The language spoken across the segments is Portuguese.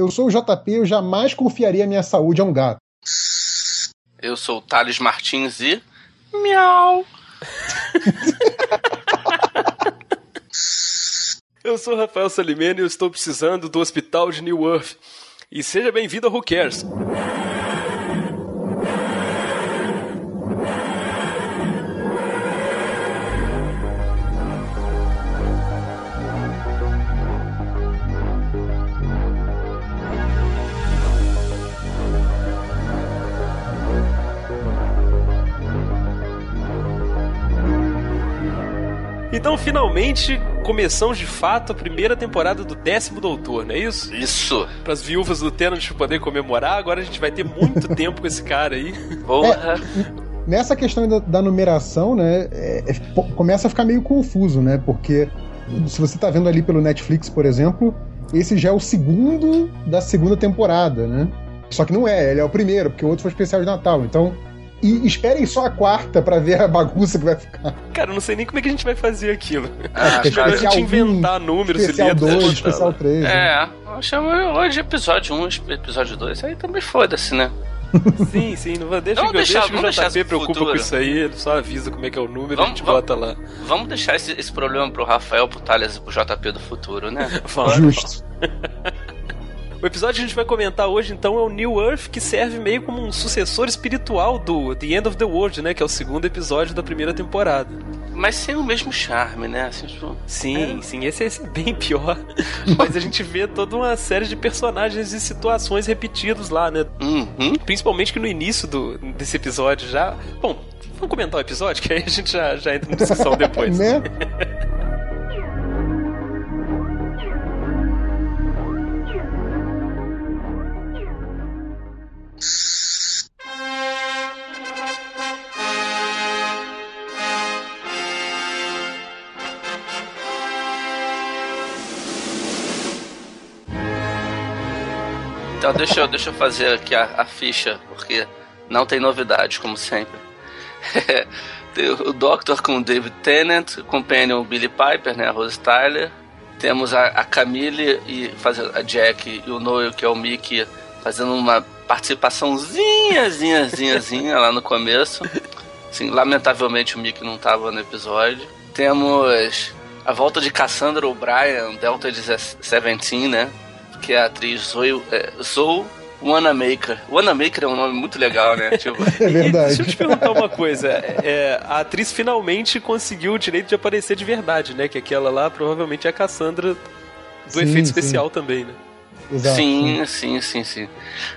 Eu sou o JP, eu jamais confiaria minha saúde a um gato. Eu sou o Thales Martins e. Miau! eu sou o Rafael Salimene e eu estou precisando do hospital de New Earth. E seja bem-vindo a Who Cares. Então, finalmente, começamos de fato a primeira temporada do décimo Doutor, não é isso? Isso. Para as viúvas do Tenant poder comemorar, agora a gente vai ter muito tempo com esse cara aí. Porra. É, nessa questão da, da numeração, né, é, é, começa a ficar meio confuso, né? Porque se você tá vendo ali pelo Netflix, por exemplo, esse já é o segundo da segunda temporada, né? Só que não é, ele é o primeiro, porque o outro foi especial de Natal. Então, e esperem só a quarta para ver a bagunça que vai ficar. Cara, eu não sei nem como é que a gente vai fazer aquilo. Ah, Acho melhor a gente inventar números especial e letras. 2, especial 3. Né? É, né? chamo hoje episódio 1, episódio 2. Aí também foda-se, né? sim, sim, não vai, deixa, vamos deixar, deixa vamos o JP preocupa futuro. com isso aí, ele só avisa como é que é o número vamos, e a gente vamos, bota lá. Vamos deixar esse, esse problema pro Rafael, pro Thales e pro JP do futuro, né? Justo. O episódio que a gente vai comentar hoje, então, é o New Earth, que serve meio como um sucessor espiritual do The End of the World, né? Que é o segundo episódio da primeira temporada. Mas sem o mesmo charme, né? Assim, tipo, sim, é. sim, esse, esse é bem pior. Mas a gente vê toda uma série de personagens e situações repetidos lá, né? Uhum. Principalmente que no início do, desse episódio já. Bom, vamos comentar o episódio, que aí a gente já, já entra na discussão depois. né? Então deixa eu, deixa eu fazer aqui a, a ficha, porque não tem novidades, como sempre. o Doctor com o David Tennant, o Companion Billy Piper, né, a Rose Tyler. Temos a, a Camille e fazendo a Jack e o Noel, que é o Mickey, fazendo uma participaçãozinha, zinha, zinha, zinha lá no começo. Assim, lamentavelmente o Mickey não estava no episódio. Temos a volta de Cassandra O'Brien, Delta 17, né? que é a atriz Zoe, é, Zoe Wanamaker. Wanamaker é um nome muito legal, né? Tipo... é verdade. deixa eu te perguntar uma coisa. É, a atriz finalmente conseguiu o direito de aparecer de verdade, né? Que aquela lá provavelmente é a Cassandra do sim, efeito sim. especial também, né? Exato, sim, sim, sim, sim.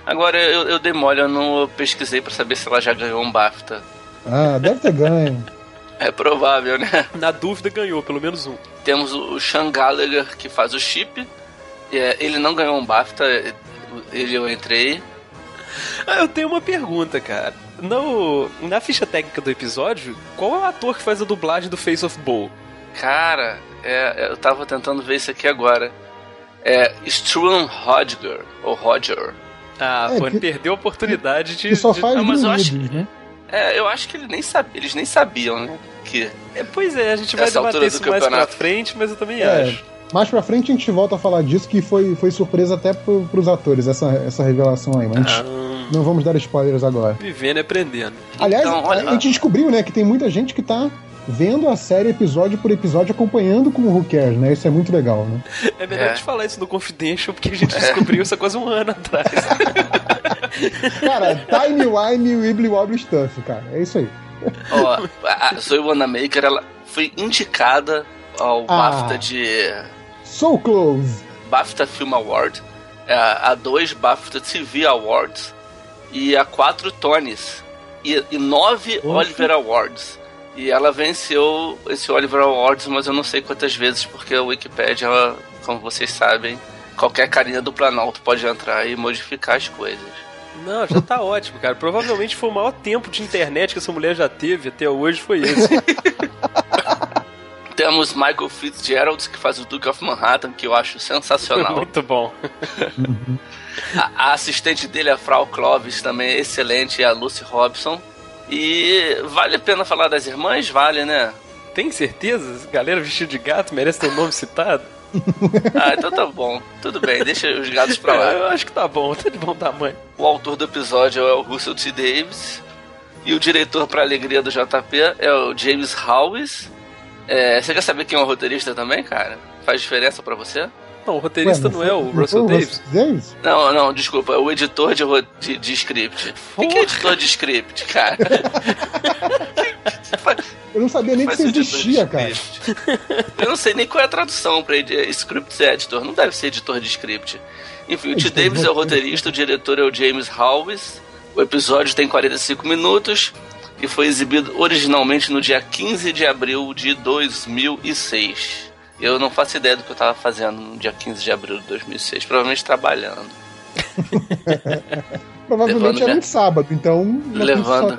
Agora eu, eu dei mole, eu não pesquisei para saber se ela já ganhou um BAFTA. Ah, deve ter ganho. É provável, né? Na dúvida ganhou, pelo menos um. Temos o Sean Gallagher que faz o chip é, ele não ganhou um BAFTA, ele eu entrei. Ah, eu tenho uma pergunta, cara. No, na ficha técnica do episódio, qual é o ator que faz a dublagem do Face of Bull? Cara, é, eu tava tentando ver isso aqui agora. É Struan Hodger, ou Roger. Ah, é, pô, ele perdeu a oportunidade de. Que só faz de... mas eu acho, né? É, eu acho que ele nem sabia, eles nem sabiam, né? Que é, pois é, a gente vai debater isso mais pra frente, mas eu também é. acho. Mais pra frente a gente volta a falar disso, que foi, foi surpresa até pro, pros atores, essa, essa revelação aí. Mas ah, não vamos dar spoilers agora. Vivendo e aprendendo. Aliás, então, a, a gente descobriu, né, que tem muita gente que tá vendo a série episódio por episódio, acompanhando com o Who Cares, né? Isso é muito legal, né? É melhor é. gente falar isso no Confidential, porque a gente descobriu isso há quase um ano atrás. cara, Time Wine Wibbly Wobbly Stuff, cara. É isso aí. Ó, oh, a Zoe Wanamaker, ela foi indicada ao ah. BAFTA de So close. BAFTA Film Award, é, a dois BAFTA TV Awards e a quatro Tonys e, e nove Oxe. Oliver Awards. E ela venceu esse Oliver Awards, mas eu não sei quantas vezes, porque a Wikipedia, como vocês sabem, qualquer carinha do Planalto pode entrar e modificar as coisas. Não, já tá ótimo, cara. Provavelmente foi o maior tempo de internet que essa mulher já teve até hoje, foi esse. Temos Michael Fitzgerald, que faz o Duke of Manhattan, que eu acho sensacional. Muito bom. a, a, assistente dele, a Frau Clovis, também é excelente, é a Lucy Robson. E vale a pena falar das irmãs? Vale, né? Tem certeza? Galera vestida de gato merece ter o nome citado? ah, então tá bom. Tudo bem, deixa os gatos pra lá. Eu acho que tá bom, tá de bom tamanho. O autor do episódio é o Russell T. Davis. E o diretor, pra alegria do JP, é o James Howes. É, você quer saber quem é o roteirista também, cara? Faz diferença para você? Não, o roteirista Ué, não, não, é o Russell Davis? Davis? Não, não, desculpa, é o editor de, de, de script. O que é editor de script, cara? Eu não sabia nem que isso existia, cara. Eu não sei nem qual é a tradução pra script editor. Não deve ser editor de script. Enfim, o T. Davis é o roteirista, o diretor é o James Howes. O episódio tem 45 minutos e foi exibido originalmente no dia 15 de abril de 2006. Eu não faço ideia do que eu estava fazendo no dia 15 de abril de 2006, provavelmente trabalhando. provavelmente era um sábado, então levando.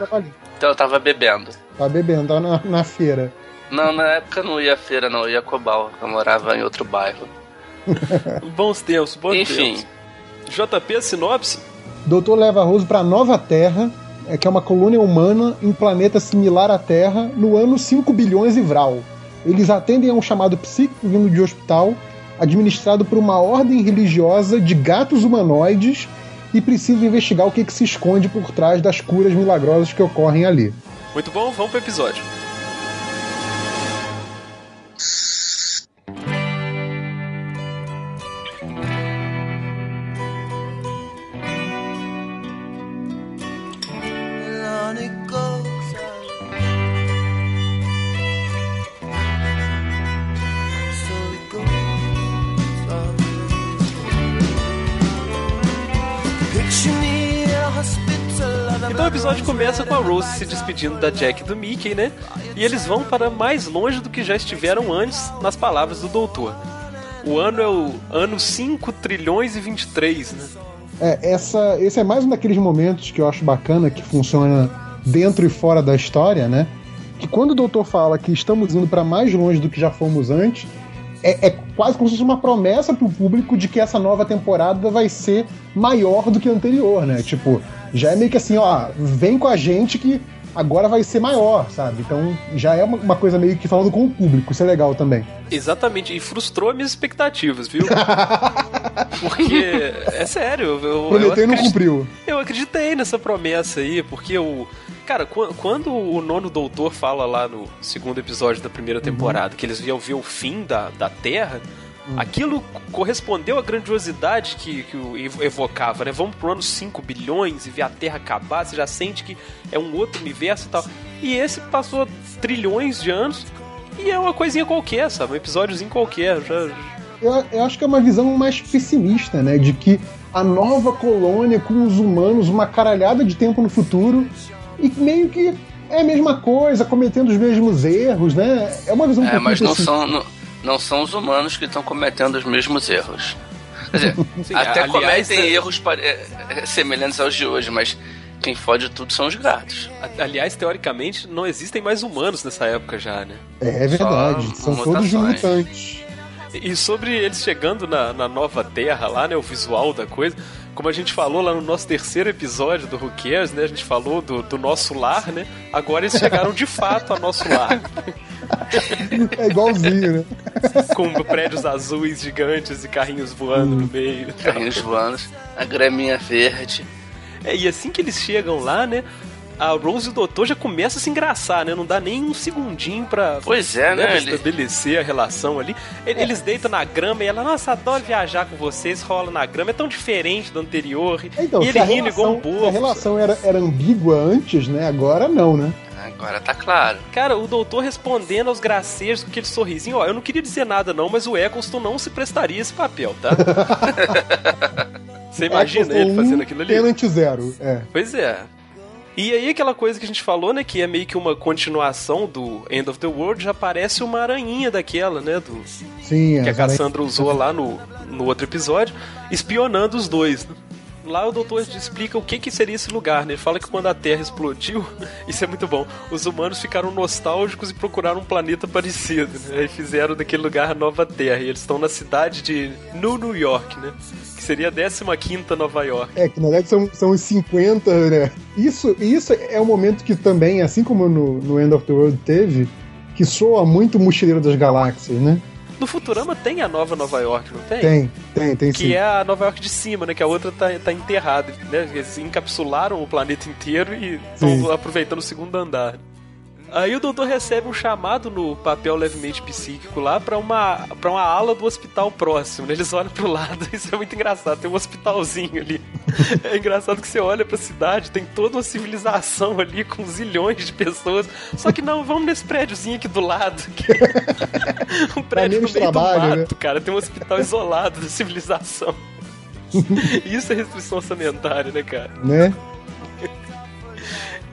Então eu estava bebendo. Tava bebendo, tava na, na feira. Não, na época não ia à feira, não, eu ia a Cobal. Eu morava em outro bairro. bons tempos, bons Enfim. tempos. JP, sinopse? Doutor leva Rose para Nova Terra, é que é uma colônia humana em um planeta similar à Terra, no ano 5 bilhões e Vral. Eles atendem a um chamado psíquico vindo de hospital, administrado por uma ordem religiosa de gatos humanoides, e precisam investigar o que, que se esconde por trás das curas milagrosas que ocorrem ali. Muito bom, vamos. Então o episódio começa com a Rose se despedindo da Jack e do Mickey, né? E eles vão para mais longe do que já estiveram antes, nas palavras do doutor. O ano é o ano 5 trilhões e 23, né? É, essa, esse é mais um daqueles momentos que eu acho bacana, que funciona dentro e fora da história, né? Que quando o doutor fala que estamos indo para mais longe do que já fomos antes, é, é, quase como se fosse uma promessa pro público de que essa nova temporada vai ser maior do que a anterior, né? Tipo, já é meio que assim, ó, vem com a gente que agora vai ser maior, sabe? Então já é uma, coisa meio que falando com o público, isso é legal também. Exatamente, e frustrou minhas expectativas, viu? porque, é sério, eu. Prometeu e não cumpriu. Eu acreditei nessa promessa aí, porque o. Cara, quando o nono doutor fala lá no segundo episódio da primeira uhum. temporada uhum. que eles iam ver o fim da, da Terra, Hum. Aquilo correspondeu à grandiosidade que, que evocava, né? Vamos pro ano 5 bilhões e ver a Terra acabar, você já sente que é um outro universo e tal. E esse passou trilhões de anos e é uma coisinha qualquer, sabe? Um episódiozinho qualquer. Já... Eu, eu acho que é uma visão mais pessimista, né? De que a nova colônia com os humanos, uma caralhada de tempo no futuro, e meio que é a mesma coisa, cometendo os mesmos erros, né? É uma visão É, mas não são. Não não são os humanos que estão cometendo os mesmos erros. Quer dizer, Sim, até aliás, cometem é... erros é, é, semelhantes aos de hoje, mas quem fode tudo são os gatos. Aliás, teoricamente, não existem mais humanos nessa época já, né? É, é verdade, Só são todos mutantes. E sobre eles chegando na, na nova Terra lá, né? O visual da coisa. Como a gente falou lá no nosso terceiro episódio do Who Cares, né? A gente falou do, do nosso lar, né? Agora eles chegaram de fato ao nosso lar. É igualzinho, né? Com prédios azuis gigantes e carrinhos voando hum. no meio. Carrinhos voando, a graminha verde. É, e assim que eles chegam lá, né? a Rose e o Doutor já começa a se engraçar, né? Não dá nem um segundinho pra, pois é, né, né? estabelecer a relação ali. Eles deitam na grama e ela, nossa, adoro viajar com vocês, rola na grama. É tão diferente do anterior. Então, e ele rindo igual um bobo. a relação era, era ambígua antes, né? Agora não, né? Agora tá claro. Cara, o doutor respondendo aos gracejos com aquele sorrisinho, ó, eu não queria dizer nada não, mas o Eccleston não se prestaria esse papel, tá? Você imagina ele fazendo aquilo ali? Tenant zero, é. Pois é. E aí aquela coisa que a gente falou, né, que é meio que uma continuação do End of the World, já parece uma aranhinha daquela, né, do Sim, que a Cassandra usou lá no, no outro episódio, espionando os dois. Né? Lá o doutor explica o que, que seria esse lugar, né? Ele fala que quando a Terra explodiu, isso é muito bom, os humanos ficaram nostálgicos e procuraram um planeta parecido, né? Aí fizeram daquele lugar a Nova Terra. E eles estão na cidade de New New York, né? Que seria a 15 Nova York. É, que na verdade são, são os 50, né? Isso, isso é um momento que também, assim como no, no End of the World teve, que soa muito Mochileiro das Galáxias, né? No Futurama tem a nova Nova York, não tem? Tem, tem, tem Que sim. é a Nova York de cima, né? Que a outra tá, tá enterrada, né? Eles encapsularam o planeta inteiro e estão aproveitando o segundo andar. Aí o doutor recebe um chamado no papel levemente psíquico lá pra uma, pra uma ala do hospital próximo. né? Eles olham pro lado, isso é muito engraçado. Tem um hospitalzinho ali. É engraçado que você olha pra cidade, tem toda uma civilização ali com zilhões de pessoas. Só que não, vamos nesse prédiozinho aqui do lado. que- um prédio no meio trabalho, do né? mato, cara. Tem um hospital isolado da civilização. Isso é restrição orçamentária, né, cara? Né?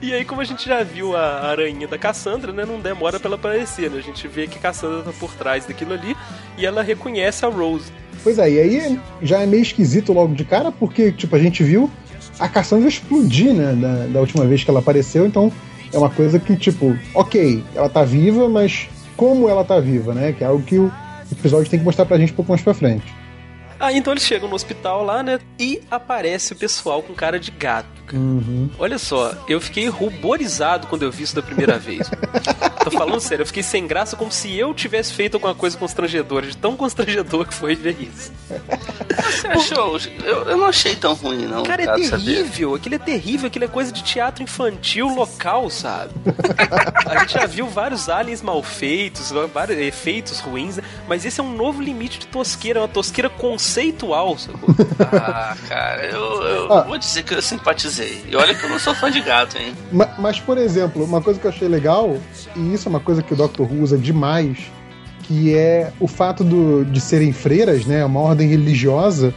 E aí, como a gente já viu a aranha da Cassandra, né? Não demora pra ela aparecer, né? A gente vê que Cassandra tá por trás daquilo ali e ela reconhece a Rose. Pois é, e aí já é meio esquisito logo de cara, porque, tipo, a gente viu a Cassandra explodir, né, da, da última vez que ela apareceu, então é uma coisa que, tipo, ok, ela tá viva, mas como ela tá viva, né? Que é algo que o episódio tem que mostrar pra gente um pouco mais pra frente. Ah, então eles chegam no hospital lá, né? E aparece o pessoal com cara de gato. Uhum. Olha só, eu fiquei ruborizado quando eu vi isso da primeira vez. Falando sério, eu fiquei sem graça como se eu tivesse feito alguma coisa constrangedora, de tão constrangedor que foi ver isso. Você achou? Eu, eu não achei tão ruim, não. Cara, é terrível. Aquilo é terrível. Aquilo é coisa de teatro infantil local, sabe? a gente já viu vários aliens mal feitos, vários efeitos ruins, mas esse é um novo limite de tosqueira. É uma tosqueira conceitual, sacou? Ah, cara, eu, eu Ah. vou dizer que eu simpatizei. E olha que eu não sou fã de gato, hein? Ma- Mas, por exemplo, uma coisa que eu achei legal, e isso é uma coisa que o Dr. Who usa demais, que é o fato do- de serem freiras, né? Uma ordem religiosa,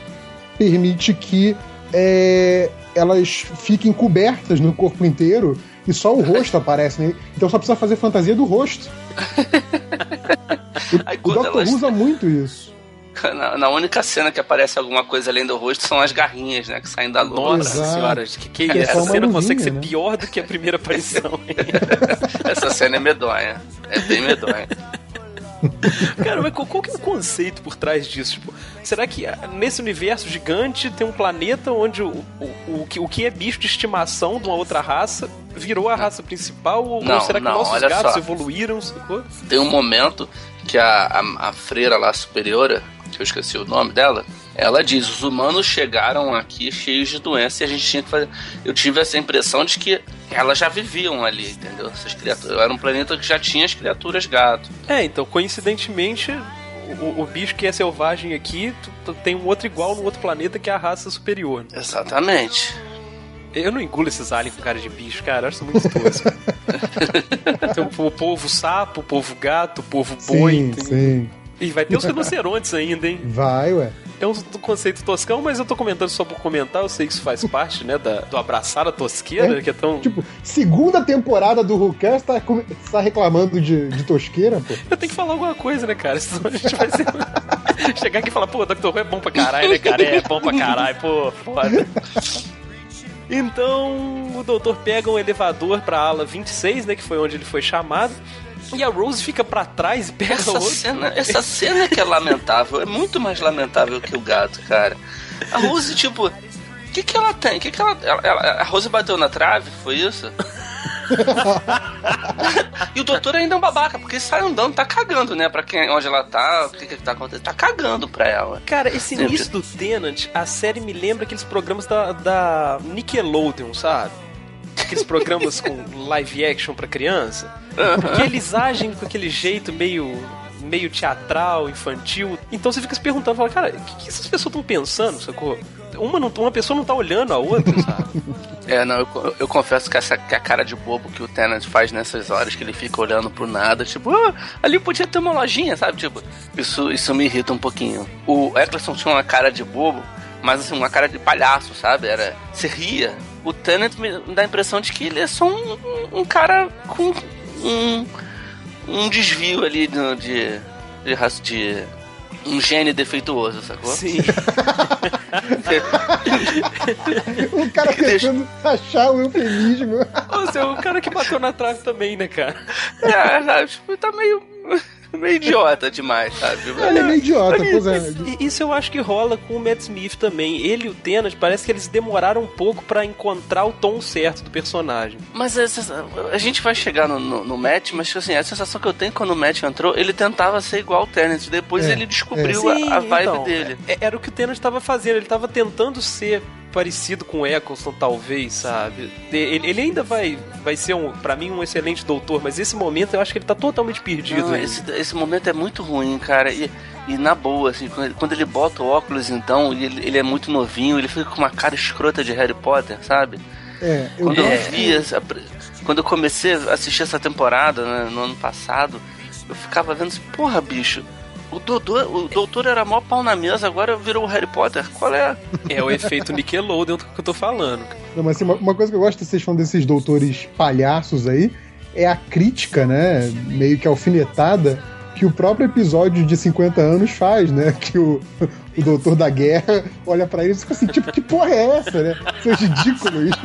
permite que é, elas fiquem cobertas no corpo inteiro e só o rosto aparece, né? Então só precisa fazer fantasia do rosto. Aí O Dr. elas. Who usa muito isso. Na, na única cena que aparece alguma coisa além do rosto são as garrinhas, né? Que saem da lua. Nossa Exato. senhora, que, que Que é essa cena consegue ser né? pior do que a primeira aparição. Essa cena é medonha. É bem medonha. Cara, mas qual, que é o conceito por trás disso? Tipo, será que ah, nesse universo gigante tem um planeta onde o, o, o, que, o que é bicho de estimação de uma outra raça virou a raça principal? Ou, Não, ou será que não, nossos gatos só. evoluíram? Sacou? Tem um momento que a, a, a freira lá superiora, que eu esqueci o nome dela, ela diz: os humanos chegaram aqui cheios de doença e a gente tinha que fazer. Eu tive essa impressão de que elas já viviam ali, entendeu? Essas criaturas. Era um planeta que já tinha as criaturas gato. É, então, coincidentemente, o, o bicho que é selvagem aqui tem um outro igual no outro planeta que é a raça superior. Exatamente. Eu não engulo esses aliens com cara de bicho, cara. Eu acho muito tosco. tem o, o povo sapo, o povo gato, o povo boi. Sim, tem- sim. E vai ter os rinocerontes ainda, hein? Vai, ué. É um conceito toscão, mas eu tô comentando só por comentar. Eu sei que isso faz parte, né, da, do abraçar a tosqueira, É, que é tão. Tipo, segunda temporada do Whocast tá, tá reclamando de, de tosqueira, pô. Eu tenho que falar alguma coisa, né, cara? Senão a gente vai ser... chegar aqui e falar, pô, Dr. Who é bom pra caralho, né, cara? É bom pra caralho, pô, foda. Então, o doutor pega um elevador pra ala 26, né, que foi onde ele foi chamado. E a Rose fica pra trás e pega Essa outro. cena, essa cena que é lamentável, é muito mais lamentável que o gato, cara. A Rose, tipo, o que, que ela tem? Que que ela, ela- a Rose bateu na trave, foi isso? e o doutor ainda é um babaca, porque sai andando, tá cagando, né? Pra quem, onde ela tá, o que que tá acontecendo, tá cagando pra ela. Cara, esse início do Tenant, a série me lembra aqueles programas da, da Nickelodeon, sabe? Aqueles programas com live action pra criança. Porque eles agem com aquele jeito meio meio teatral, infantil. Então você fica se perguntando, fala, cara, o que, que essas pessoas estão pensando, sacou? Uma, não, uma pessoa não tá olhando a outra, sabe? É, não, eu, eu- eu confesso que essa que a cara de bobo que o Tenant faz nessas horas, que ele fica olhando pro nada, tipo, ah, ali podia ter uma lojinha, sabe? Tipo, isso, isso me irrita um pouquinho. O Eccleston tinha uma cara de bobo, mas assim, uma cara de palhaço, sabe? Era. Você ria. O Tenant me dá a impressão de que ele é só um, um- um cara com um, um desvio ali de, de, de, raça- de um gene defeituoso, sacou? Sim. O cara Deixa- tentando achar o eufemismo. Você é o cara que bateu na trave também, né, cara? É, sabe, tipo, tá meio. meio idiota demais, sabe? Ele é meio idiota, pois é. Isso eu acho que rola com o Matt Smith também. Ele e o Tenant, parece que eles demoraram um pouco para encontrar o tom certo do personagem. Mas essa, a gente vai chegar no, no, no Matt, mas assim, a sensação que eu tenho quando o Matt entrou, ele tentava ser igual ao Tenant. Depois É, ele descobriu Sim, a, a vibe então, dele. é- Era o que o Tenant estava fazendo. Ele estava tentando ser parecido com o Eccleston, talvez, sabe? Ele, ele ainda vai, vai ser, um, para mim, um excelente doutor, mas esse momento eu acho que ele tá totalmente perdido. Não, esse, esse momento é muito ruim, cara. E, e na boa, assim, quando ele, quando ele bota o óculos, então, e ele, ele é muito novinho, ele fica com uma cara escrota de Harry Potter, sabe? É, eu Quando eu É. vi essa, quando eu comecei a assistir essa temporada, né, no ano passado, eu ficava vendo assim, porra, bicho, o doutor, o doutor era mó pau na mesa, agora virou o Harry Potter. Qual é? É o efeito Nickelodeon que eu tô falando. Não, mas assim, uma, uma coisa que eu gosto de vocês falando desses doutores palhaços aí é a crítica, né? Meio que alfinetada que o próprio episódio de 50 anos faz, né? Que o, o doutor da guerra olha pra ele e fica assim, tipo, que porra é essa, né? Isso é ridículo. Isso,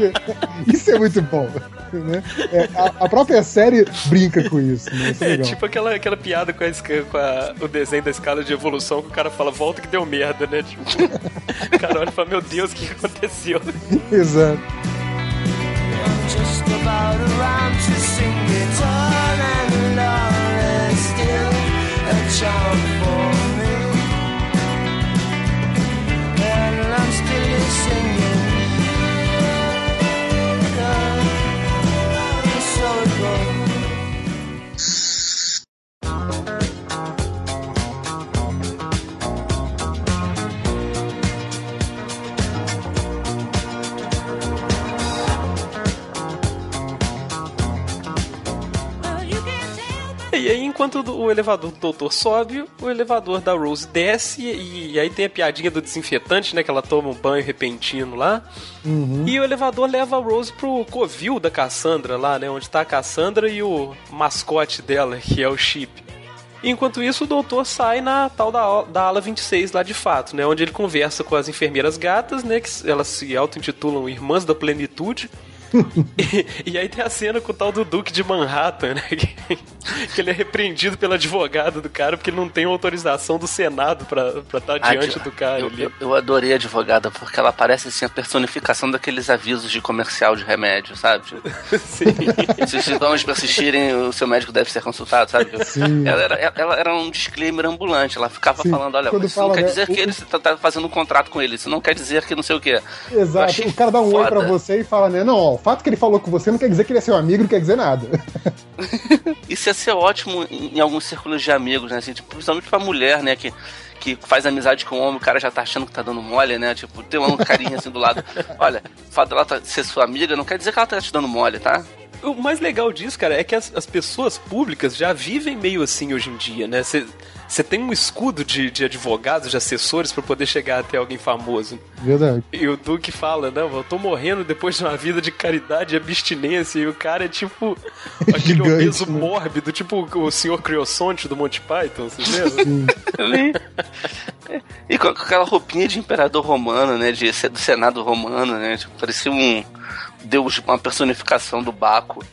isso é muito bom. Né? É, a, a própria série brinca com isso, né? Isso é É tipo aquela, aquela piada com, a, com a- o desenho da escala de evolução que o cara fala, volta que deu merda, né? Tipo, o cara olha e fala, meu Deus, o que aconteceu? Exato. just about around to sing guitar and love still singing. E aí, enquanto o elevador do doutor sobe, o elevador da Rose desce, e, aí tem a piadinha do desinfetante, né? Que ela toma um banho repentino lá. E o elevador leva a Rose pro covil da Cassandra lá, né? Onde tá a Cassandra e o mascote dela, que é o Chip. Enquanto isso, o doutor sai na tal da, da ala 26 lá de fato, né? Onde ele conversa com as enfermeiras gatas, né? Que elas se auto-intitulam Irmãs da Plenitude. E, e aí tem a cena com o tal do Duque de Manhattan, né? Que, que ele é repreendido pela advogada do cara porque ele não tem autorização do Senado pra pra estar Ah, diante do cara eu, ali. eu, eu adorei a advogada, porque ela parece assim a personificação daqueles avisos de comercial de remédio, sabe? Tipo, Sim. Se os sintomas persistirem, o seu médico deve ser consultado, sabe? Sim. Ela era, ela era um disclaimer ambulante. Ela ficava Sim. falando: olha, Quando isso fala, não quer né, dizer que ele tá, tá fazendo um contrato com ele. Isso não quer dizer que não sei o quê. Exato. O cara dá um oi pra foda. você e fala, né? Não, ó, fato que ele falou com você não quer dizer que ele é seu amigo, não quer dizer nada. Isso ia ser ótimo em, em alguns círculos de amigos, né? Assim, tipo, principalmente pra mulher, né? Que, que faz amizade com o homem, o cara já tá achando que tá dando mole, né? Tipo, tem um carinha assim do lado. Olha, o fato dela tá- ser sua amiga não quer dizer que ela tá te dando mole, tá? O mais legal disso, cara, é que as, as pessoas públicas já vivem meio assim hoje em dia, né? Você tem um escudo de, de advogados, de assessores pra poder chegar até alguém famoso. Verdade. E o Duque fala, não, eu tô morrendo depois de uma vida de caridade e abstinência. E o cara é tipo aquele Gigante, obeso né? mórbido, tipo o senhor Criosonte do Monty Python, você lembra? E com, com aquela roupinha de imperador romano, né? De, do Senado romano, né? Tipo, parecia um deus, uma personificação do Baco.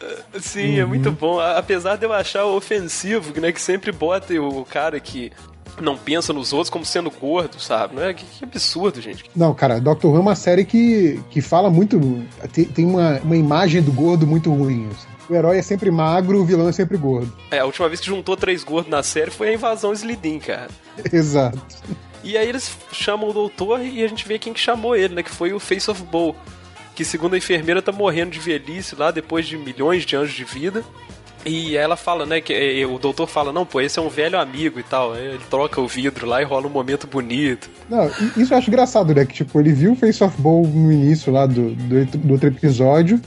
Sim, é muito bom. Apesar de eu achar ofensivo, né? Que sempre bota o cara que não pensa nos outros como sendo gordo, sabe? Não é? Que, que absurdo, gente. Não, cara, Doctor Who é uma série que, que fala muito. Tem, tem uma, uma imagem do gordo muito ruim. assim. O herói é sempre magro, o vilão é sempre gordo. É, a última vez que juntou três gordos na série foi a invasão Slidin, cara. Exato. E aí eles chamam o doutor e a gente vê quem que chamou ele, né? Que foi o Face of Bow. Que segundo a enfermeira tá morrendo de velhice lá depois de milhões de anos de vida. E ela fala, né, que eh, o doutor fala, não, pô, esse é um velho amigo e tal. Ele troca o vidro lá e rola um momento bonito. Não, e- isso eu acho engraçado, né? Que tipo, ele viu o Face of Bowl no início lá do, do, do outro episódio.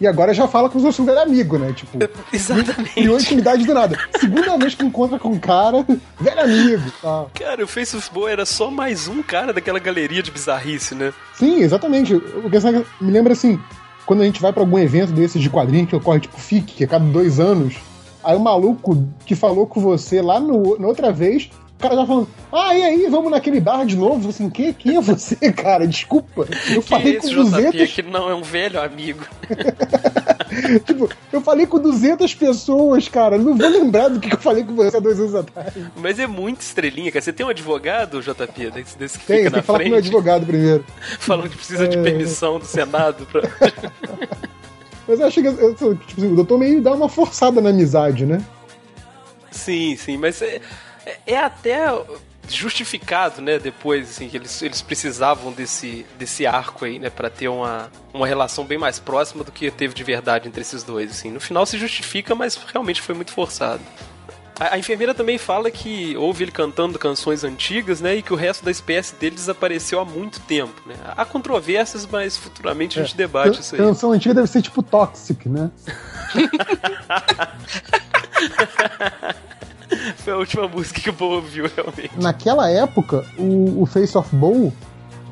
E agora já fala com o seu velho amigo, né? Tipo, criou Exatamente. intimidade do nada. Segunda vez que encontra com o cara, velho amigo. Tá. Cara, o Face of Bow era só mais um cara daquela galeria de bizarrice, né? Sim, exatamente. O que me lembra assim, quando a gente vai pra algum evento desses de quadrinho que ocorre tipo FIC, que é cada dois anos, aí o maluco que falou com você lá no, na outra vez, cara já falando, ah, e aí, vamos naquele bar de novo? Assim, que, quem é você, cara? Desculpa. Eu Que falei esse com JP 200... que não é um velho amigo. tipo, eu falei com 200 pessoas, cara. Não vou lembrar do que eu falei com você há dois anos atrás. Mas é muito estrelinha, cara. Você tem um advogado, JP, desse, desse que Tem, fica tem na que falar com meu frente, advogado primeiro. falando que precisa de É. permissão do Senado pra... Mas eu achei que tipo, assim, o doutor meio dá uma forçada na amizade, né? Sim, sim, mas é, é- é até justificado, né, depois, assim, que eles, eles precisavam desse, desse arco aí, né, pra ter uma, uma relação bem mais próxima do que teve de verdade entre esses dois, assim. No final se justifica, mas realmente foi muito forçado. A, a enfermeira também fala que ouve ele cantando canções antigas, né, e que o resto da espécie dele desapareceu há muito tempo, né. Há controvérsias, mas futuramente a gente debate Can- isso aí. Canção antiga deve ser tipo Toxic, né? Foi a última música que o povo ouviu, realmente. Naquela época, o, o Face of Bowl,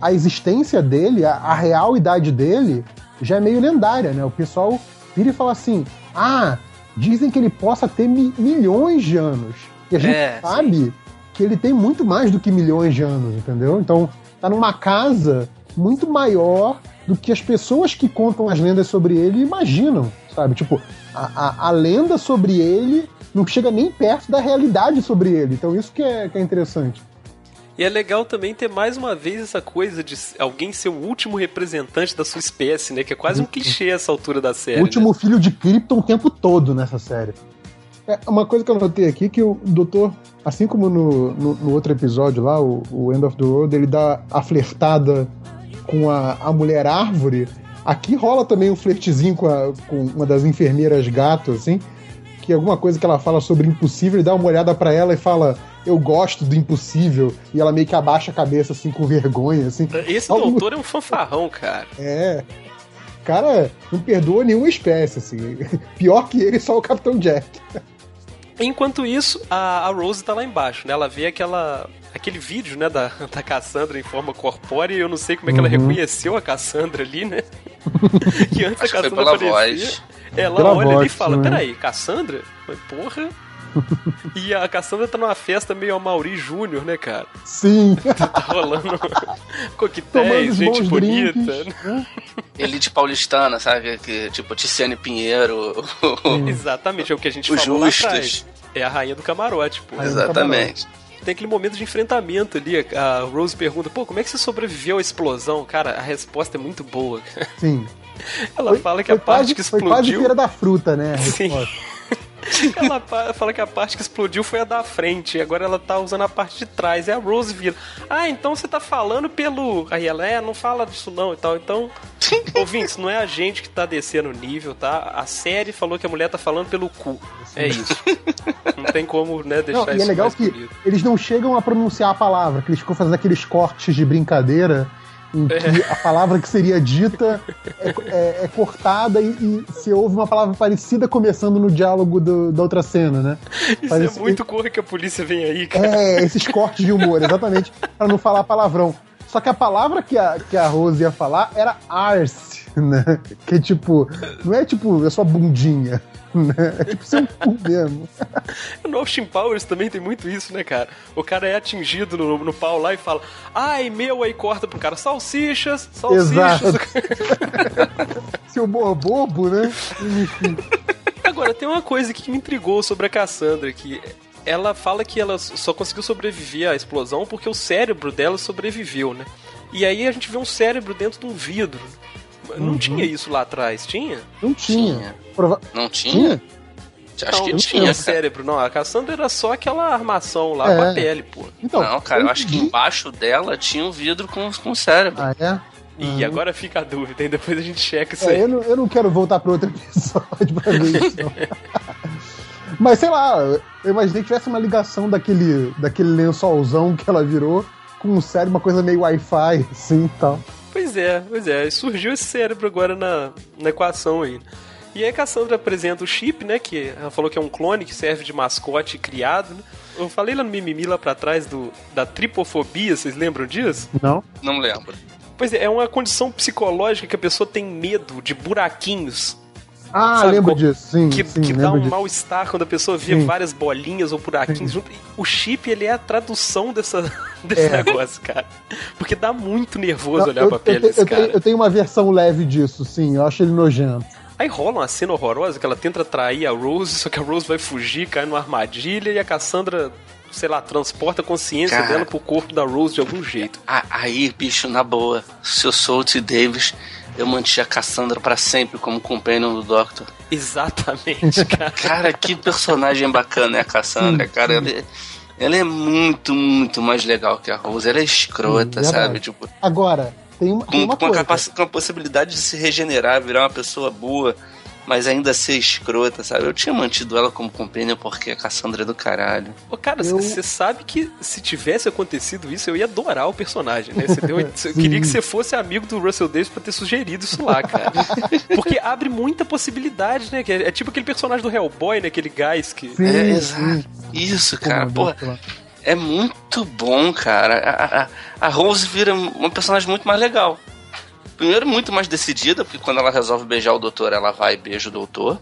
a existência dele, a, a real idade dele, já é meio lendária, né? O pessoal vira e fala assim: ah, dizem que ele possa ter mi- milhões de anos. E a gente É, sabe que ele tem muito mais do que milhões de anos, entendeu? Então, tá numa casa muito maior do que as pessoas que contam as lendas sobre ele imaginam, sabe? Tipo, a, a, a lenda sobre ele não chega nem perto da realidade sobre ele. Então, isso que é, que é interessante. E é legal também ter mais uma vez essa coisa de alguém ser o último representante da sua espécie, né? Que é quase um clichê essa altura da série. O último filho de Krypton o tempo todo nessa série. É, uma coisa que eu notei aqui que o doutor, assim como no, no, no outro episódio lá, o, o End of the World, ele dá a flertada com a, a mulher árvore. Aqui rola também um flertezinho com, a- com uma das enfermeiras gato, assim, que alguma coisa que ela fala sobre impossível, ele dá uma olhada pra ela e fala, eu gosto do impossível, e ela meio que abaixa a cabeça, assim, com vergonha, assim. Esse Algo- doutor é um fanfarrão, cara. É. Cara, não perdoa nenhuma espécie, assim. Pior que ele, só o Capitão Jack. Enquanto isso, a, a Rose tá lá embaixo, né? Ela vê aquela. aquele vídeo, né, da, da Cassandra em forma corpórea e eu não sei como é que ela Uhum. reconheceu a Cassandra ali, né? que antes Acho a foi Cassandra pela aparecia. voz. Ela Pela olha ali e voz, fala: né? Peraí, Cassandra? Foi porra. e a Cassandra tá numa festa meio Amaury Júnior, né, cara? Sim. Tá rolando coquetéis, gente bonita. drinks. né? Elite paulistana, sabe? Que, tipo, Tiziane Pinheiro. Exatamente, é o que a gente Os falou lá justos. atrás. É a rainha do camarote, pô. Exatamente. Tem aquele momento de enfrentamento ali. A Rose pergunta, pô, como é que você sobreviveu à explosão? Cara, a resposta é muito boa. Sim. Ela Foi- fala que a parte quase- que Foi quase explodiu. feira da fruta, né? Sim. Ela fala que a parte que explodiu foi a da frente, e agora ela tá usando a parte de trás. É a Rose vira. Ah, então você tá falando pelo. Aí ela, é, não fala disso não e tal. Então, ouvintes, não é a gente que tá descendo o nível, tá? A série falou que a mulher tá falando pelo cu. É isso. Não tem como, né, deixar Não, e isso é legal mais que bonito. eles não chegam a pronunciar a palavra, que eles ficam fazendo aqueles cortes de brincadeira em que É. a palavra que seria dita é, é- é cortada e, e se ouve uma palavra parecida começando no diálogo do- da outra cena, né? Isso Parece- é muito corre que a polícia vem aí, cara. É, esses cortes de humor, exatamente, pra não falar palavrão. Só que a palavra que a, que a Rose ia falar era arse, né? Que é tipo, não é tipo, é só bundinha, né? É tipo seu cu mesmo. No Austin Powers também tem muito isso, né, cara? O cara é atingido no, no pau lá e fala, ai meu, aí corta pro cara, salsichas, salsichas. Exato. Seu bobo, né? Enfim. Agora, tem uma coisa que me intrigou sobre a Cassandra, que ela fala que ela só conseguiu sobreviver à explosão porque o cérebro dela sobreviveu, né? E aí a gente vê um cérebro dentro de um vidro. Não Uhum. tinha isso lá atrás, tinha? Não tinha. Tinha. Prova- Não tinha? Acho não, que não tinha, tinha cérebro, não. A Cassandra era só aquela armação lá É. com a pele, pô. Então, não, cara, eu acho que entendi- embaixo dela tinha um vidro com, com cérebro. Ah, é? E agora fica a dúvida, hein? Depois a gente checa isso É, aí. eu, não, eu não quero voltar para outro episódio pra ver isso. Mas sei lá, eu imaginei que tivesse uma ligação daquele, daquele lençolzão que ela virou com um cérebro, uma coisa meio Wi-Fi, assim e tal. Pois é, pois é. Surgiu esse cérebro agora na, na equação aí. E aí a Cassandra apresenta o chip, né? Que ela falou que é um clone que serve de mascote criado, né? Eu falei lá no Mimimi lá pra trás do, da tripofobia, vocês lembram disso? Não? Não lembro. Pois é, é uma condição psicológica que a pessoa tem medo de buraquinhos. Ah, Sabe lembro disso, sim. que, sim, que dá um disso. mal-estar quando a pessoa vê Sim. várias bolinhas ou buraquinhos junto. O chip, ele é a tradução dessa, desse É. negócio, cara. Porque dá muito nervoso Não, olhar eu, pra pele eu, desse eu, cara. tenho, eu tenho uma versão leve disso, sim, eu acho ele nojento. Aí rola uma cena horrorosa que ela tenta atrair a Rose, só que a Rose vai fugir, cai numa armadilha e a Cassandra, sei lá, transporta a consciência Cara. dela pro corpo da Rose de algum jeito. Ah, aí, bicho, na boa, se eu sou o T. Davis, eu mantinha a Cassandra pra sempre como companion do Doctor. Exatamente, cara. Cara, que personagem bacana é a Cassandra, cara. Ela é, ela é muito, muito mais legal que a Rose. Ela é escrota, verdade. sabe? Tipo, Agora, tem uma, tem com, uma com, a coisa. capaci- com a possibilidade de se regenerar, virar uma pessoa boa, mas ainda ser escrota, sabe? Eu tinha mantido ela como companion porque a Cassandra é do caralho. Ô, cara, Eu- você sabe que se tivesse acontecido isso, eu ia adorar o personagem, né? Você deu- eu queria que você fosse amigo do Russell Davis pra ter sugerido isso lá, cara. Porque abre muita possibilidade, né? Que É, é tipo aquele personagem do Hellboy, né? Aquele gás que. Sim, é, exato. Isso, cara. Lá. é muito bom, cara. A, a- a Rose vira uma personagem muito mais legal. Primeiro, muito mais decidida, porque quando ela resolve beijar o doutor, ela vai e beija o doutor.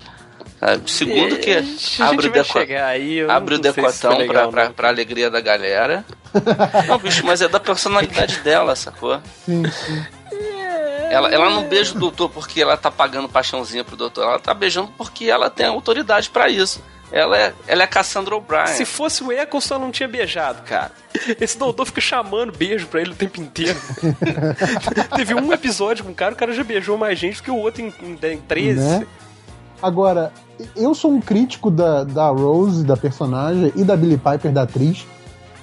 sabe? Segundo, que É, abre o, deco- aí, abre o se foi decotão legal, pra, pra, pra alegria da galera. Não, bicho, mas é da personalidade dela, sacou? Sim, sim. Ela, ela não beija o doutor porque ela tá pagando paixãozinha pro doutor. Ela tá beijando porque ela tem autoridade pra isso. Ela é, ela é Cassandra O'Brien. Se fosse o Eccleston, ela não tinha beijado, cara. Esse doutor fica chamando beijo pra ele o tempo inteiro. Teve um episódio com o cara, o cara já beijou mais gente do que o outro em, em, em 13. Né? Agora, eu sou um crítico da, da Rose, da personagem, e da Billie Piper, da atriz,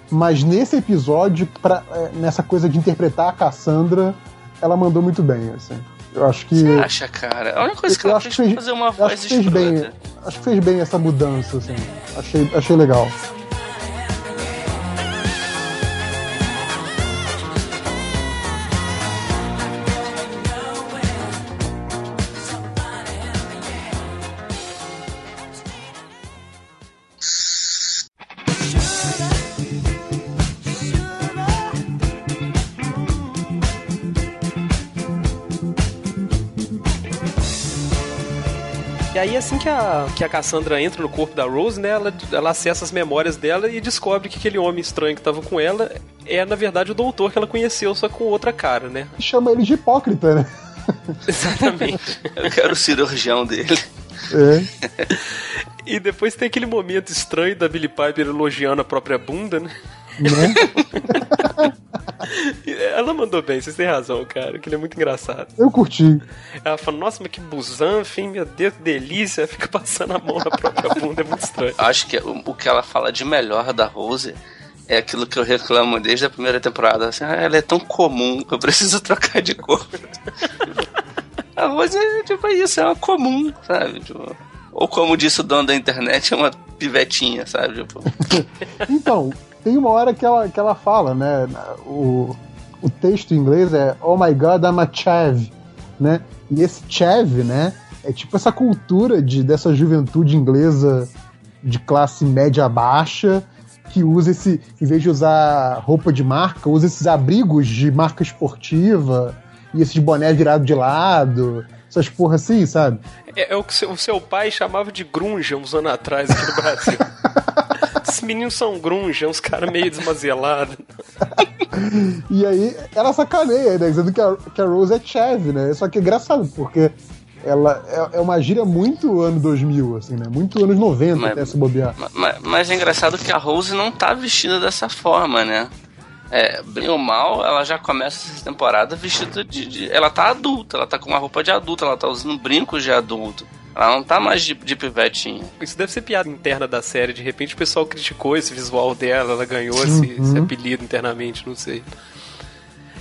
mas nesse episódio, pra, é, nessa coisa de interpretar a Cassandra, ela mandou muito bem, assim. Eu acho que. Você acha, cara? A única coisa que Eu ela acho fez que fez- fazer uma eu acho voz que fez bem, acho que fez bem essa mudança, assim. Achei, achei legal. Aí, assim que a, que a Cassandra entra no corpo da Rose, né, ela, ela acessa as memórias dela e descobre que aquele homem estranho que tava com ela é, na verdade, o doutor que ela conheceu, só com outra cara, né? Chama ele de hipócrita, né? Exatamente. Eu quero o cirurgião dele. É. e depois tem aquele momento estranho da Billie Piper elogiando a própria bunda, né? né? Ela mandou bem, vocês têm razão, cara, que ele é muito engraçado. Eu curti. Ela fala, nossa, mas que busanfa, hein? Meu Deus, que delícia. Fica passando a mão na própria bunda, é muito estranho. Acho que o, o que ela fala de melhor da Rose é aquilo que eu reclamo desde a primeira temporada. Assim, ah, ela é tão comum que eu preciso trocar de cor. a Rose é tipo é isso, é uma comum, sabe? Tipo, ou como disse o dono da internet, é uma pivetinha, sabe? Tipo, Então, tem uma hora que ela, que ela fala, né? O, o texto em inglês é Oh my God, I'm a chav, né? E esse chav, né? É tipo essa cultura de, dessa juventude inglesa de classe média baixa que usa esse, em vez de usar roupa de marca, usa esses abrigos de marca esportiva e esses boné virado de lado, essas porra assim, sabe? É, é o que o seu pai chamava de grunge uns anos atrás aqui no Brasil. Esses meninos são grunge, é uns caras meio desmazelados. E aí ela sacaneia, né? Dizendo que a, que a Rose é Chev, né? Só que é engraçado, porque ela é, é uma gíria muito ano 2000, assim, né? Muito anos 90 Mas- até se bobear. ma- ma- mas é engraçado que a Rose não tá vestida dessa forma, né? É, bem ou mal, ela já começa essa temporada vestida de, de- Ela tá adulta, ela tá com uma roupa de adulta, ela tá usando brincos de adulto. Ela não tá mais de, de pivetinha. Isso deve ser piada interna da série. De repente o pessoal criticou esse visual dela, ela ganhou esse, esse apelido internamente, não sei.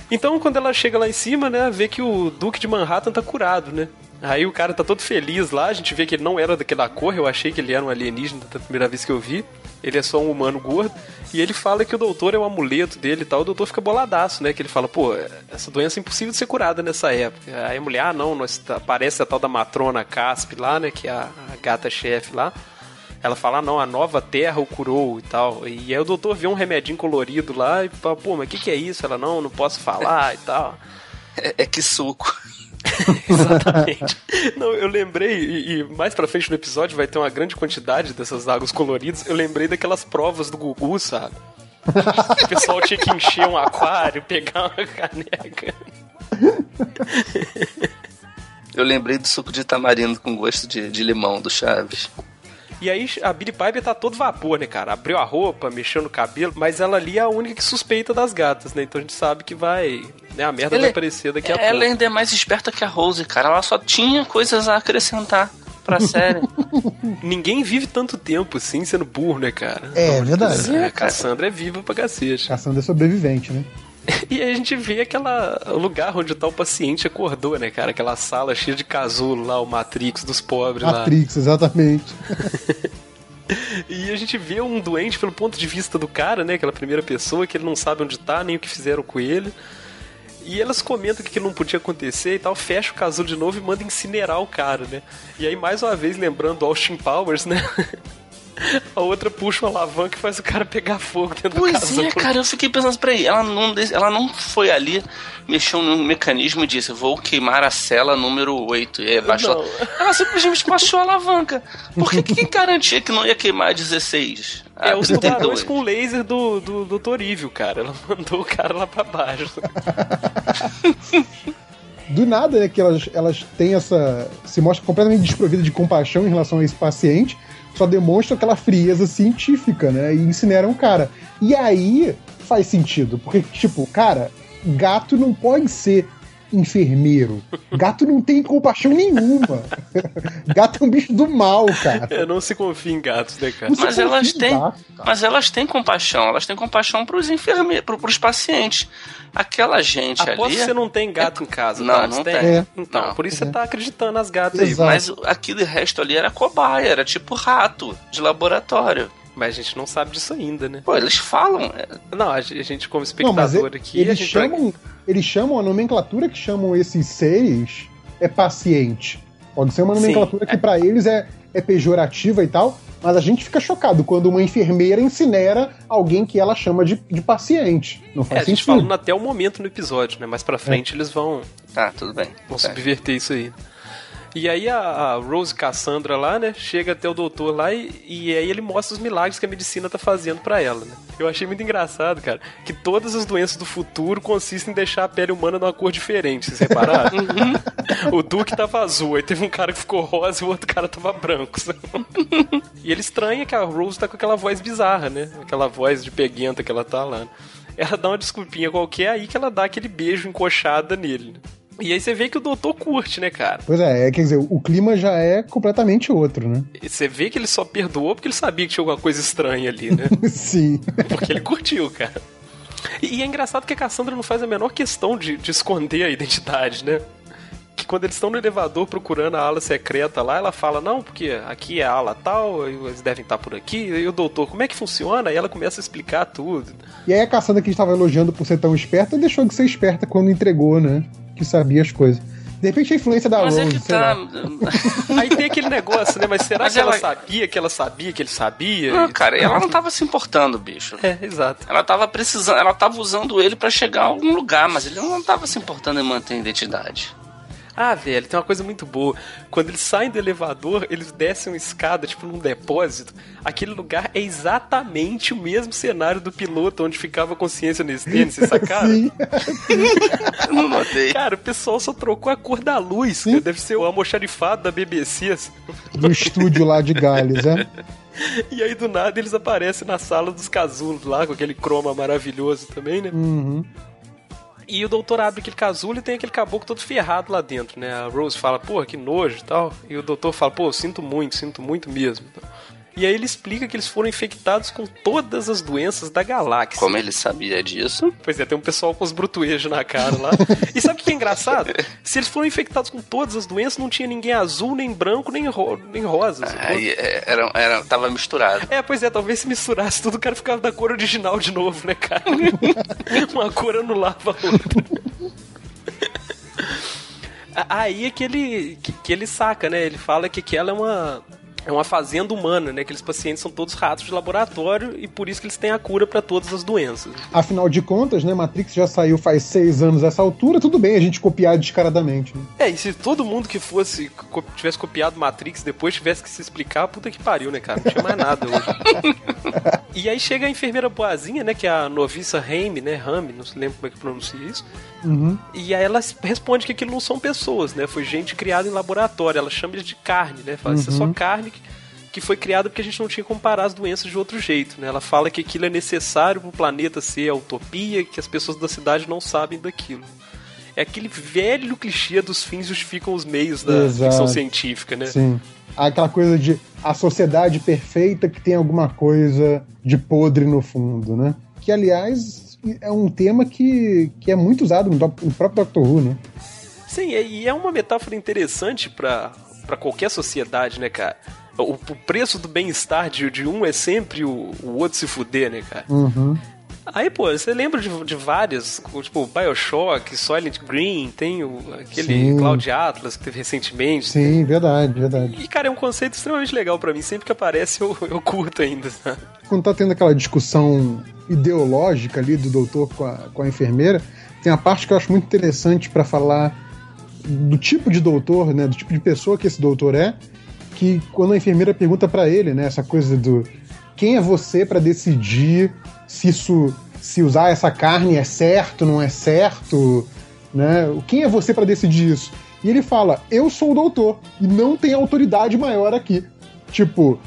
Então, quando ela chega lá em cima, né, vê que o Duque de Manhattan tá curado, né? Aí o cara tá todo feliz lá, a gente vê que ele não era daquela cor, eu achei que ele era um alienígena da primeira vez que eu vi. Ele é só um humano gordo. E ele fala que o doutor é o amuleto dele e tal. O doutor fica boladaço, né? Que ele fala, pô, essa doença é impossível de ser curada nessa época. Aí a mulher, ah, não, nós tá, parece a tal da matrona Casp lá, né? Que é a, a gata-chefe lá. Ela fala, ah, não, a nova terra o curou e tal. E aí o doutor vê um remedinho colorido lá e fala, pô, mas o que, que é isso? Ela, não, não posso falar e tal. É, é que suco. Exatamente. Não, eu lembrei, e, e mais pra frente no episódio vai ter uma grande quantidade dessas águas coloridas. Eu lembrei daquelas provas do Gugu, sabe? o pessoal tinha que encher um aquário, pegar uma caneca. Eu lembrei do suco de tamarindo com gosto de, de limão do Chaves. E aí a Billy Piper tá todo vapor, né, cara? Abriu a roupa, mexeu no cabelo, mas ela ali é a única que suspeita das gatas, né? Então a gente sabe que vai. Né, a merda Ele- vai aparecer daqui a Ela pouco. ainda é mais esperta que a Rose, cara. Ela só tinha coisas a acrescentar pra série. Ninguém vive tanto tempo assim sendo burro, né, cara? É, verdade. É, a Cassandra é viva pra cacete. Caçando é sobrevivente, né? E aí a gente vê aquela o lugar onde tá o paciente acordou, né, cara? Aquela sala cheia de casulo lá, o Matrix dos pobres lá. Matrix, exatamente. E a gente vê um doente pelo ponto de vista do cara, né? Aquela primeira pessoa que ele não sabe onde tá, nem o que fizeram com ele. E elas comentam que aquilo não podia acontecer e tal, fecha o casulo de novo e manda incinerar o cara, né? E aí, mais uma vez, lembrando Austin Powers, né? A outra puxa uma alavanca e faz o cara pegar fogo dentro do Pois é, cara, eu fiquei pensando, peraí, ela não, ela não foi ali, mexeu no mecanismo e disse, vou queimar a cela número 8. E aí baixou. Não. Ela simplesmente baixou a alavanca. Por que quem garantia que não ia queimar a 16? É, A os 32? tubarões com o laser do, do, do Torívio, cara. Ela mandou o cara lá pra baixo. Do nada, né, que elas, elas têm essa. se mostra completamente desprovida de compaixão em relação a esse paciente, só demonstra aquela frieza científica, né? E incineram o cara. E aí faz sentido, porque, tipo, cara, gato não pode ser enfermeiro. Gato não tem compaixão nenhuma. gato é um bicho do mal, cara. É, não se confia em gatos, né, cara? Mas Você elas têm, gato, cara. mas elas têm compaixão, elas têm compaixão pros enfermeiros, pro, pros pacientes. Aquela gente Aposto ali. que você não tem gato em casa, Não, tá? não Você tem. É. Então, Não. por isso você É. tá acreditando nas gatas aí. Exato. Mas aquele resto ali era cobaia, era tipo rato de laboratório. Mas a gente não sabe disso ainda, né? Pô, eles falam. é, Não, a gente, como Não, mas espectador e- aqui, eles gente vai- chamam, eles chamam a nomenclatura que chamam esses seres é paciente. Pode ser uma Sim, nomenclatura que pra eles é, é pejorativa e tal, mas a gente fica chocado quando uma enfermeira incinera alguém que ela chama de, de paciente. Não É, faz a gente sentido. falando até o momento no episódio, né? Mais pra frente eles vão, Tá, tudo bem. vão Tá. subverter isso aí. E aí a, a Rose Cassandra lá, né, chega até o doutor lá e, e aí ele mostra os milagres que a medicina tá fazendo pra ela, né? Eu achei muito engraçado, cara, que todas as doenças do futuro consistem em deixar a pele humana de uma cor diferente, vocês repararam? o Duke tava azul, aí teve um cara que ficou rosa e o outro cara tava branco. sabe? e ele estranha que a Rose tá com aquela voz bizarra, né? Aquela voz de peguenta que ela tá lá. Ela dá uma desculpinha qualquer aí que ela dá aquele beijo encoxada nele. E aí você vê que o doutor curte, né, cara? Pois é, é, quer dizer, o clima já é completamente outro, né? E Você vê que ele só perdoou porque ele sabia que tinha alguma coisa estranha ali, né? Sim. Porque ele curtiu, cara. E, é engraçado que a Cassandra não faz a menor questão de, de esconder a identidade, né? Que quando eles estão no elevador procurando a ala secreta lá, ela fala, não, porque aqui é a ala tal, eles devem estar por aqui, e o doutor, como é que funciona? E ela começa a explicar tudo. E aí a Cassandra que estava elogiando por ser tão esperta, deixou de ser esperta quando entregou, né? Que sabia as coisas. De repente a influência da Mas Rose, é que sei tá. Aí tem aquele negócio, né? Mas será Mas que ela... ela- sabia que ela sabia que ele sabia? Não, cara, ela não tava se importando, bicho. É, exato. Ela tava precisando, ela tava usando ele pra chegar a algum lugar, mas ele não tava se importando em manter a identidade. Ah, velho, tem uma coisa muito boa. Quando eles saem do elevador, eles descem uma escada, tipo num depósito. Aquele lugar é exatamente o mesmo cenário do piloto onde ficava a consciência nesse tênis, vocês sacaram? Sim. Não notei. Cara, o pessoal só trocou a cor da luz. cara. Deve ser o almoxarifado da BBC. Do estúdio lá de Gales, é? E aí, do nada, eles aparecem na sala dos casulos lá, com aquele croma maravilhoso também, né? Uhum. E o doutor abre aquele casulo e tem aquele caboclo todo ferrado lá dentro, né? A Rose fala, pô, que nojo e tal. E o doutor fala, pô, sinto muito, sinto muito mesmo. E aí ele explica que eles foram infectados com todas as doenças da galáxia. Como ele sabia disso? Pois é, tem um pessoal com os brutuejos na cara lá. E sabe o que é engraçado? Se eles foram infectados com todas as doenças, não tinha ninguém azul, nem branco, nem, ro nem rosa. é, era, era, tava misturado. É, pois é, talvez se misturasse tudo, o cara ficava da cor original de novo, né, cara? Uma cor anulava a outra. Aí é que ele, que, que ele saca, né? Ele fala que aquela é uma, é uma fazenda humana, né? Aqueles pacientes são todos ratos de laboratório e por isso que eles têm a cura pra todas as doenças. Afinal de contas, né, Matrix já saiu faz seis anos essa altura, tudo bem a gente copiar descaradamente. Né? É, e se todo mundo que fosse tivesse copiado Matrix depois tivesse que se explicar, puta que pariu, né, cara? Não tinha mais nada hoje. E aí chega a enfermeira boazinha, né? Que é a noviça Rame, né? Rame, não se lembra como é que pronuncia isso. Uhum. E aí ela responde que aquilo não são pessoas, né? Foi gente criada em laboratório. Ela chama eles de carne, né? Fala, isso é só carne que, que foi criada porque a gente não tinha como parar as doenças de outro jeito, né? Ela fala que aquilo é necessário para o planeta ser a utopia, que as pessoas da cidade não sabem daquilo. É aquele velho clichê dos fins justificam os meios da Exato. ficção científica, né? Sim. Aquela coisa de a sociedade perfeita que tem alguma coisa de podre no fundo, né? Que, aliás, é um tema que, que é muito usado no, no próprio Doctor Who, né? Sim, e é uma metáfora interessante pra pra qualquer sociedade, né, cara? O, o preço do bem-estar de, de um é sempre o, o outro se fuder, né, cara? Uhum. Aí, pô, você lembra de, de várias, tipo Bioshock, Silent Green, tem o, aquele Sim. Cloud Atlas que teve recentemente. Sim, verdade, verdade. E, cara, é um conceito extremamente legal pra mim. Sempre que aparece, eu, eu curto ainda, sabe? Quando tá tendo aquela discussão ideológica ali do doutor com a, com a enfermeira, tem a parte que eu acho muito interessante pra falar do tipo de doutor, né, do tipo de pessoa que esse doutor é, que quando a enfermeira pergunta pra ele, né, essa coisa do quem é você pra decidir se isso se usar essa carne é certo, não é certo, né? Quem é você pra decidir isso? E ele fala: "Eu sou o doutor e não tem autoridade maior aqui". Tipo,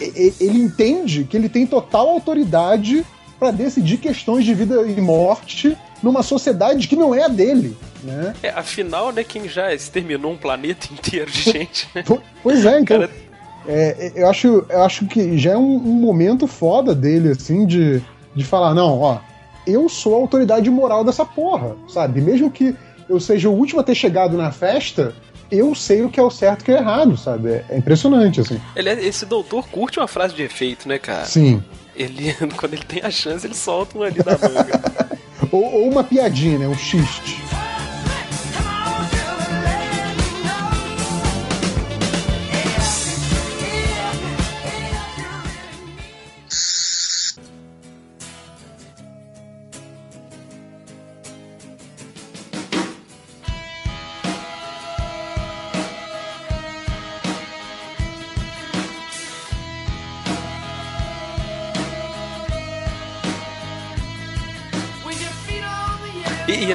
ele entende que ele tem total autoridade pra decidir questões de vida e morte numa sociedade que não é a dele, né? É, afinal, né, quem já exterminou um planeta inteiro de gente, né? Po- Pois é, então. Cara, é, eu, acho, eu acho que já é um, um momento foda dele, assim, de, de falar: não, ó, eu sou a autoridade moral dessa porra, sabe? Mesmo que eu seja o último a ter chegado na festa, eu sei o que é o certo e o que é o errado, sabe? É, é impressionante, assim. ele, é- esse doutor curte uma frase de efeito, né, cara? Sim. Ele, quando ele tem a chance, ele solta um ali na manga. Ou, ou uma piadinha, né? Um xiste.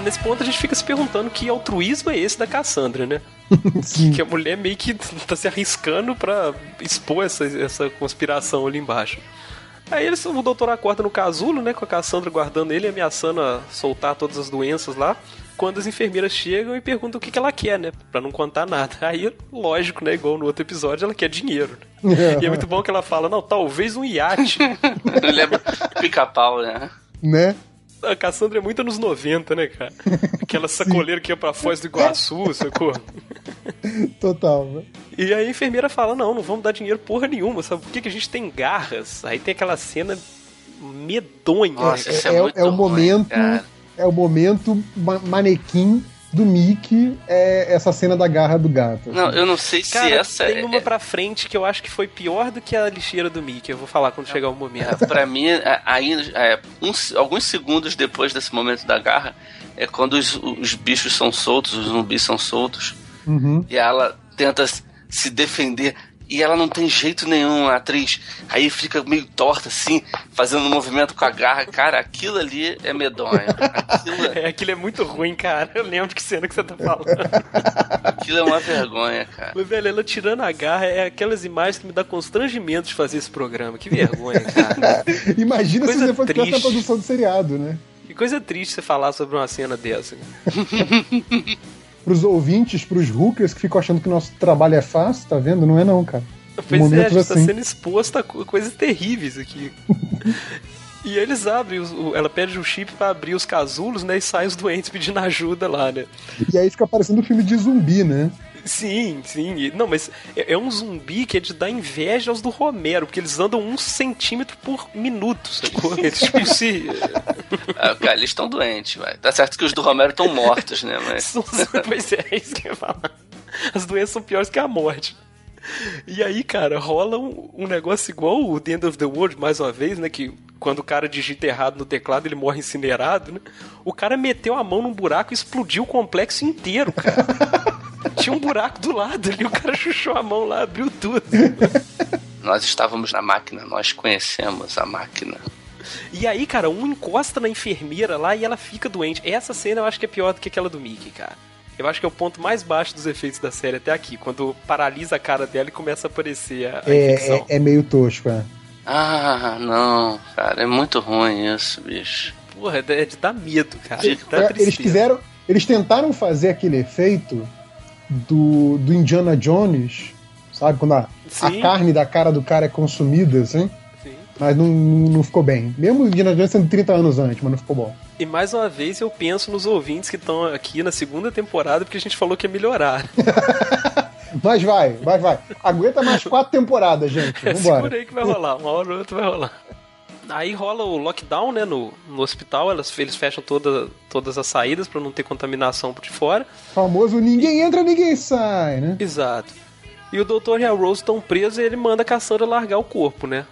Nesse ponto a gente fica se perguntando que altruísmo é esse da Cassandra, né? Sim. Que a mulher meio que tá se arriscando pra expor essa, essa conspiração ali embaixo. Aí eles, o doutor acorda no casulo, né? Com a Cassandra guardando ele, ameaçando a soltar todas as doenças lá. Quando as enfermeiras chegam e perguntam o que, que ela quer, né? Pra não contar nada. Aí, lógico, né? Igual no outro episódio, ela quer dinheiro. Né? E é muito bom que ela fala, não, talvez um iate. Eu lembro pica-pau, né? Né? A Cassandra é muito anos 90, né, cara? Aquela sacoleira que ia pra Foz do Iguaçu, sacou? Total. né? E aí a enfermeira fala, não, não vamos dar dinheiro porra nenhuma, sabe? Por que, que a gente tem garras? Aí tem aquela cena medonha, Nossa, né? É, é, é, é o momento. cara. É o momento ma- manequim do Mickey, é essa cena da garra do gato. Não, eu não sei se Cara, essa tem é, uma pra frente que eu acho que foi pior do que a lixeira do Mickey. Eu vou falar quando chegar o momento. É, pra mim, é, aí, é, uns- alguns segundos depois desse momento da garra, é quando os, os bichos são soltos, os zumbis são soltos, Uhum. e ela tenta se defender. E ela não tem jeito nenhum, a atriz. Aí fica meio torta, assim, fazendo um movimento com a garra. Cara, aquilo ali é medonho. Aquilo, É, aquilo é muito ruim, cara. Eu lembro de que cena que você tá falando. aquilo é uma vergonha, cara. Mas, velho, ela tirando a garra é aquelas imagens que me dá constrangimento de fazer esse programa. Que vergonha, cara. Imagina se Coisa você fosse essa produção do seriado, né? Que coisa triste você falar sobre uma cena dessa. Pros ouvintes, pros hookers que ficam achando que o nosso trabalho é fácil, tá vendo? Não é não, cara. Pois é, a Momentos gente tá assim. sendo exposto a co- coisas terríveis aqui. e eles abrem, ela pede o chip pra abrir os casulos, né? E saem os doentes pedindo ajuda lá, né? E aí fica parecendo um filme de zumbi, né? Sim, sim. Não, mas é, é um zumbi que é de dar inveja aos do Romero, porque eles andam um centímetro por minuto, sacou? Eles, tipo, se. Ah, cara, eles estão doentes, vai. Tá certo que os do Romero estão mortos, né? Mas. Pois é, é isso que eu ia falar. As doenças são piores que a morte. E aí, cara, rola um, um negócio igual o The End of the World, mais uma vez, né? Que quando o cara digita errado no teclado, ele morre incinerado, né? O cara meteu a mão num buraco e explodiu o complexo inteiro, cara. Tinha um buraco do lado ali, o cara chuchou a mão lá, abriu tudo. nós estávamos na máquina, nós conhecemos a máquina. E aí, cara, um encosta na enfermeira lá e ela fica doente. Essa cena eu acho que é pior do que aquela do Mickey, cara. Eu acho que é o ponto mais baixo dos efeitos da série até aqui, quando paralisa a cara dela e começa a aparecer a, a infecção. É, é, é meio tosco, é. Ah, não, cara, é muito ruim isso, bicho. Porra, é de dar medo, cara. É, eles quiseram. Eles tentaram fazer aquele efeito do, do Indiana Jones, sabe? Quando a, a carne da cara do cara é consumida, assim. Sim. Mas não, não, ficou bem. Mesmo o Indiana Jones sendo 30 anos antes, mas não ficou bom. E mais uma vez eu penso nos ouvintes que estão aqui na segunda temporada, porque a gente falou que ia melhorar. Mas vai, vai, vai. Aguenta mais quatro temporadas, gente. Segura Vambora. aí que vai rolar, uma hora ou outra vai rolar. Aí rola o lockdown, né, no, no hospital, elas, eles fecham toda, todas as saídas pra não ter contaminação por de fora. Famoso ninguém entra, ninguém sai, né? Exato. E o doutor e a Rose estão presos e ele manda a Cassandra largar o corpo, né?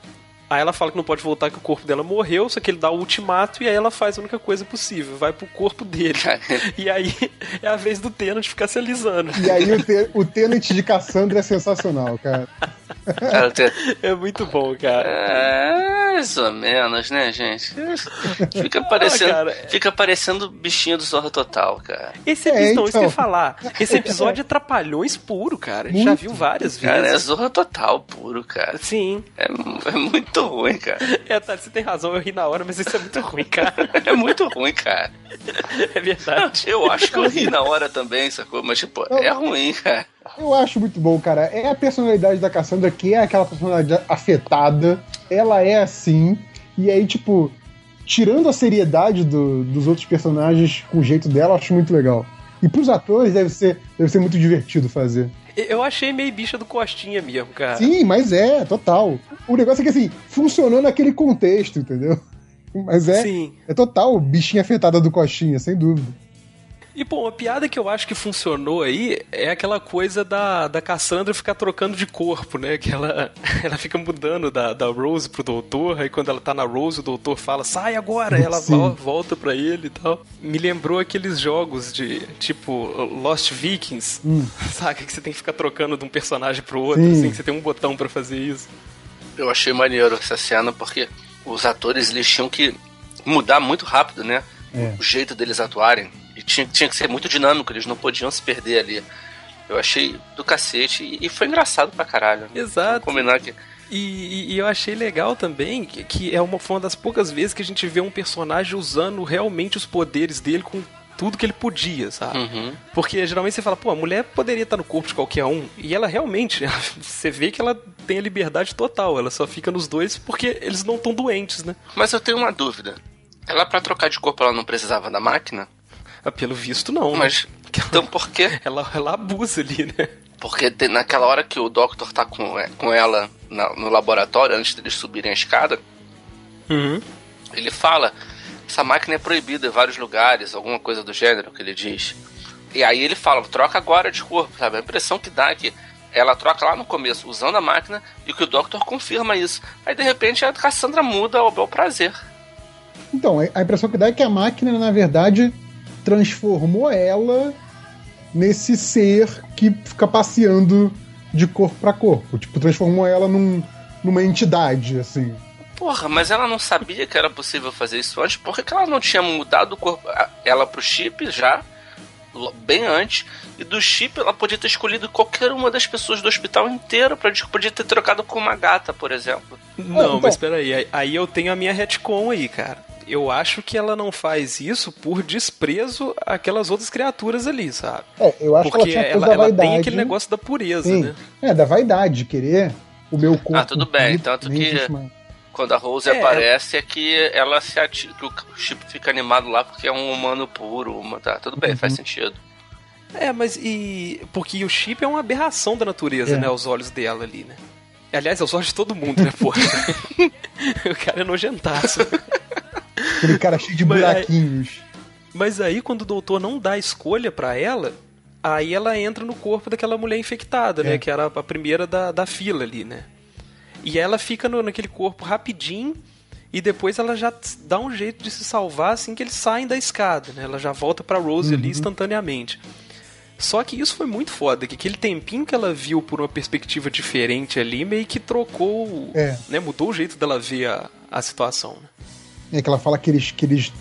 Aí ela fala que não pode voltar, que o corpo dela morreu, só que ele dá o ultimato e aí ela faz a única coisa possível, vai pro corpo dele. E aí é a vez do Tenant ficar se alisando. E aí o, te, o Tenant de Cassandra é sensacional, cara. É muito bom, cara. É, mais ou menos, né, gente? Fica parecendo, cara. fica parecendo bichinho do Zorro Total, cara. Esse É, episódio, isso que eu ia então. falar. Esse episódio é trapalhões puro, cara. A gente já Muito. viu várias Cara, é vezes. Zorro Total puro, cara. Sim. É, é muito ruim, cara. É, tá, você tem razão, eu ri na hora, mas isso é muito ruim, cara. É muito ruim, cara. É verdade. Eu acho que eu ri na hora também, sacou? Mas, tipo, é ruim, cara. Eu acho muito bom, cara. É a personalidade da Cassandra que é aquela personalidade afetada. Ela é assim. E aí, tipo, tirando a seriedade do- dos outros personagens com o jeito dela, eu acho muito legal. E pros atores deve ser, deve ser muito divertido fazer. Eu achei meio bicha do Costinha mesmo, cara. Sim, mas é, total. O negócio é que assim, funcionou naquele contexto, entendeu? Mas é, Sim. é total bichinha afetada do Coxinha, sem dúvida. E, bom, a piada que eu acho que funcionou aí é aquela coisa da, da Cassandra ficar trocando de corpo, né? Que ela, ela fica mudando da, da Rose pro doutor, aí quando ela tá na Rose, o doutor fala, sai agora, ela Sim. volta pra ele e tal. Me lembrou aqueles jogos de, tipo, Lost Vikings, sabe? Que você tem que ficar trocando de um personagem pro outro, Sim. assim, que você tem um botão pra fazer isso. Eu achei maneiro essa cena porque os atores eles tinham que mudar muito rápido, né? É. O jeito deles atuarem. E tinha, tinha que ser muito dinâmico, eles não podiam se perder ali. Eu achei do cacete e, e foi engraçado pra caralho. né? Exato. Vamos combinar que. E, e- e eu achei legal também que, que é uma, foi uma das poucas vezes que a gente vê um personagem usando realmente os poderes dele com tudo que ele podia, sabe? Uhum. Porque geralmente você fala, pô, a mulher poderia estar no corpo de qualquer um. E ela realmente, você vê que ela tem a liberdade total. Ela só fica nos dois porque eles não estão doentes, né? Mas eu tenho uma dúvida. Ela, pra trocar de corpo, ela não precisava da máquina? Ah, Pelo visto, não. né? Mas. Então por quê? Ela, ela abusa ali, né? Porque tem- naquela hora que o Doctor tá com, é, com ela na- no laboratório, antes deles subirem a escada, Uhum. ele fala: essa máquina é proibida em vários lugares, alguma coisa do gênero que ele diz. E aí ele fala: troca agora de corpo, sabe? A impressão que dá é que ela troca lá no começo usando a máquina e que o Doctor confirma isso. Aí de repente a Cassandra muda ao bel prazer. Então, a impressão que dá é que a máquina, na verdade, transformou ela nesse ser que fica passeando de corpo pra corpo. Tipo, transformou ela num- numa entidade, assim. Porra, mas ela não sabia que era possível fazer isso antes, por que que ela não tinha mudado o corpo, ela pro chip já, bem antes, e do chip ela podia ter escolhido qualquer uma das pessoas do hospital inteiro, pra, podia ter trocado com uma gata, por exemplo. Não, então- mas peraí, aí, aí eu tenho a minha retcon aí, cara. Eu acho que ela não faz isso por desprezo àquelas outras criaturas ali, sabe? É, eu acho Porque que ela tinha ela, ela vaidade. tem aquele negócio da pureza, Sim. né? É, da vaidade, de querer o meu corpo. Ah, tudo bem, tanto que-. Quando a Rose É, aparece é que ela se ati- que o chip fica animado lá porque é um humano puro, uma, tá, tudo bem, faz sentido. É, mas e. Porque o chip é uma aberração da natureza, É. né? Os olhos dela ali, né? Aliás, é os olhos de todo mundo, né, porra? o cara é nojentaço. Aquele cara cheio de Mas aí- buraquinhos. Mas aí, quando o doutor não dá escolha pra ela, aí ela entra no corpo daquela mulher infectada, né? É. Que era a primeira da, da fila ali, né? E ela fica no- naquele corpo rapidinho e depois ela já dá um jeito de se salvar assim que eles saem da escada, né? Ela já volta pra Rose ali instantaneamente. Só que isso foi muito foda, que aquele tempinho que ela viu por uma perspectiva diferente ali, meio que trocou, É. né, mudou o jeito dela ver a, a situação. né? É que ela fala que eles, que eles.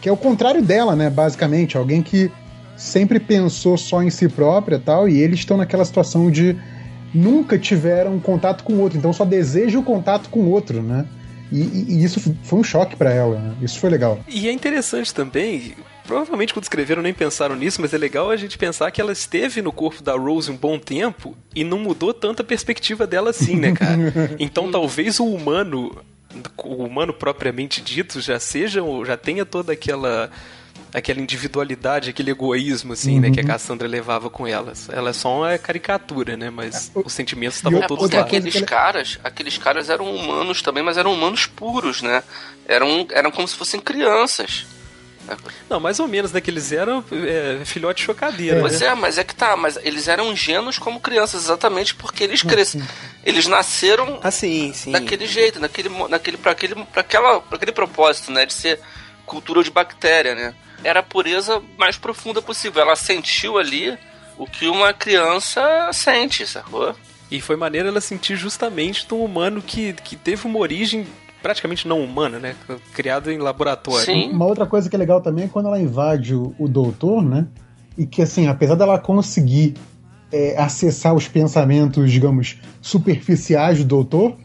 que é o contrário dela, né? Basicamente. Alguém que sempre pensou só em si própria e tal, e eles estão naquela situação de nunca tiveram contato com o outro, então só deseja o contato com o outro, né? E, e- e isso foi um choque pra ela, né? Isso foi legal. E é interessante também, provavelmente quando escreveram nem pensaram nisso, mas é legal a gente pensar que ela esteve no corpo da Rose um bom tempo e não mudou tanto a perspectiva dela assim, né, cara? Então talvez o humano, o humano propriamente dito, já seja, já tenha toda aquela aquela individualidade, aquele egoísmo, assim, né, que a Cassandra levava com elas. Ela é só uma caricatura, né, mas os sentimentos estavam É todos lá. aqueles caras, aqueles caras eram humanos também, mas eram humanos puros, né? Eram, eram como se fossem crianças. Não, mais ou menos, né, que eles eram é, filhote de chocadeira, Pois né? é, mas é que tá, mas eles eram ingênuos como crianças, exatamente porque eles cresceram. Eles nasceram Ah, sim, daquele jeito, naquele, naquele, pra, aquele, pra, aquela, pra aquele propósito, né? De ser cultura de bactéria, né? Era a pureza mais profunda possível. Ela sentiu ali o que uma criança sente, sacou? E foi maneiro ela sentir justamente de um humano que, que teve uma origem praticamente não humana, né? Criado em laboratório. Sim. Uma outra coisa que é legal também é quando ela invade o, o doutor, né? E que, assim, apesar dela conseguir é, acessar os pensamentos, digamos, superficiais do doutor,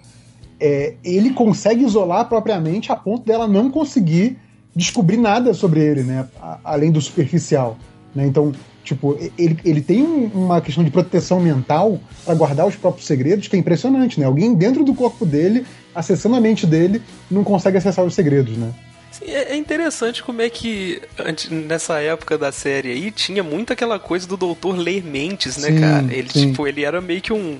é, ele consegue isolar propriamente a ponto dela não conseguir descobrir nada sobre ele, né? A- além do superficial. Né? Então, tipo, ele, ele tem um- uma questão de proteção mental para guardar os próprios segredos que é impressionante, né? Alguém dentro do corpo dele, acessando a mente dele, não consegue acessar os segredos, né? Sim, é é interessante como é que nessa época da série aí tinha muito aquela coisa do doutor ler mentes, né, Sim, cara? Ele, sim. tipo, ele era meio que um.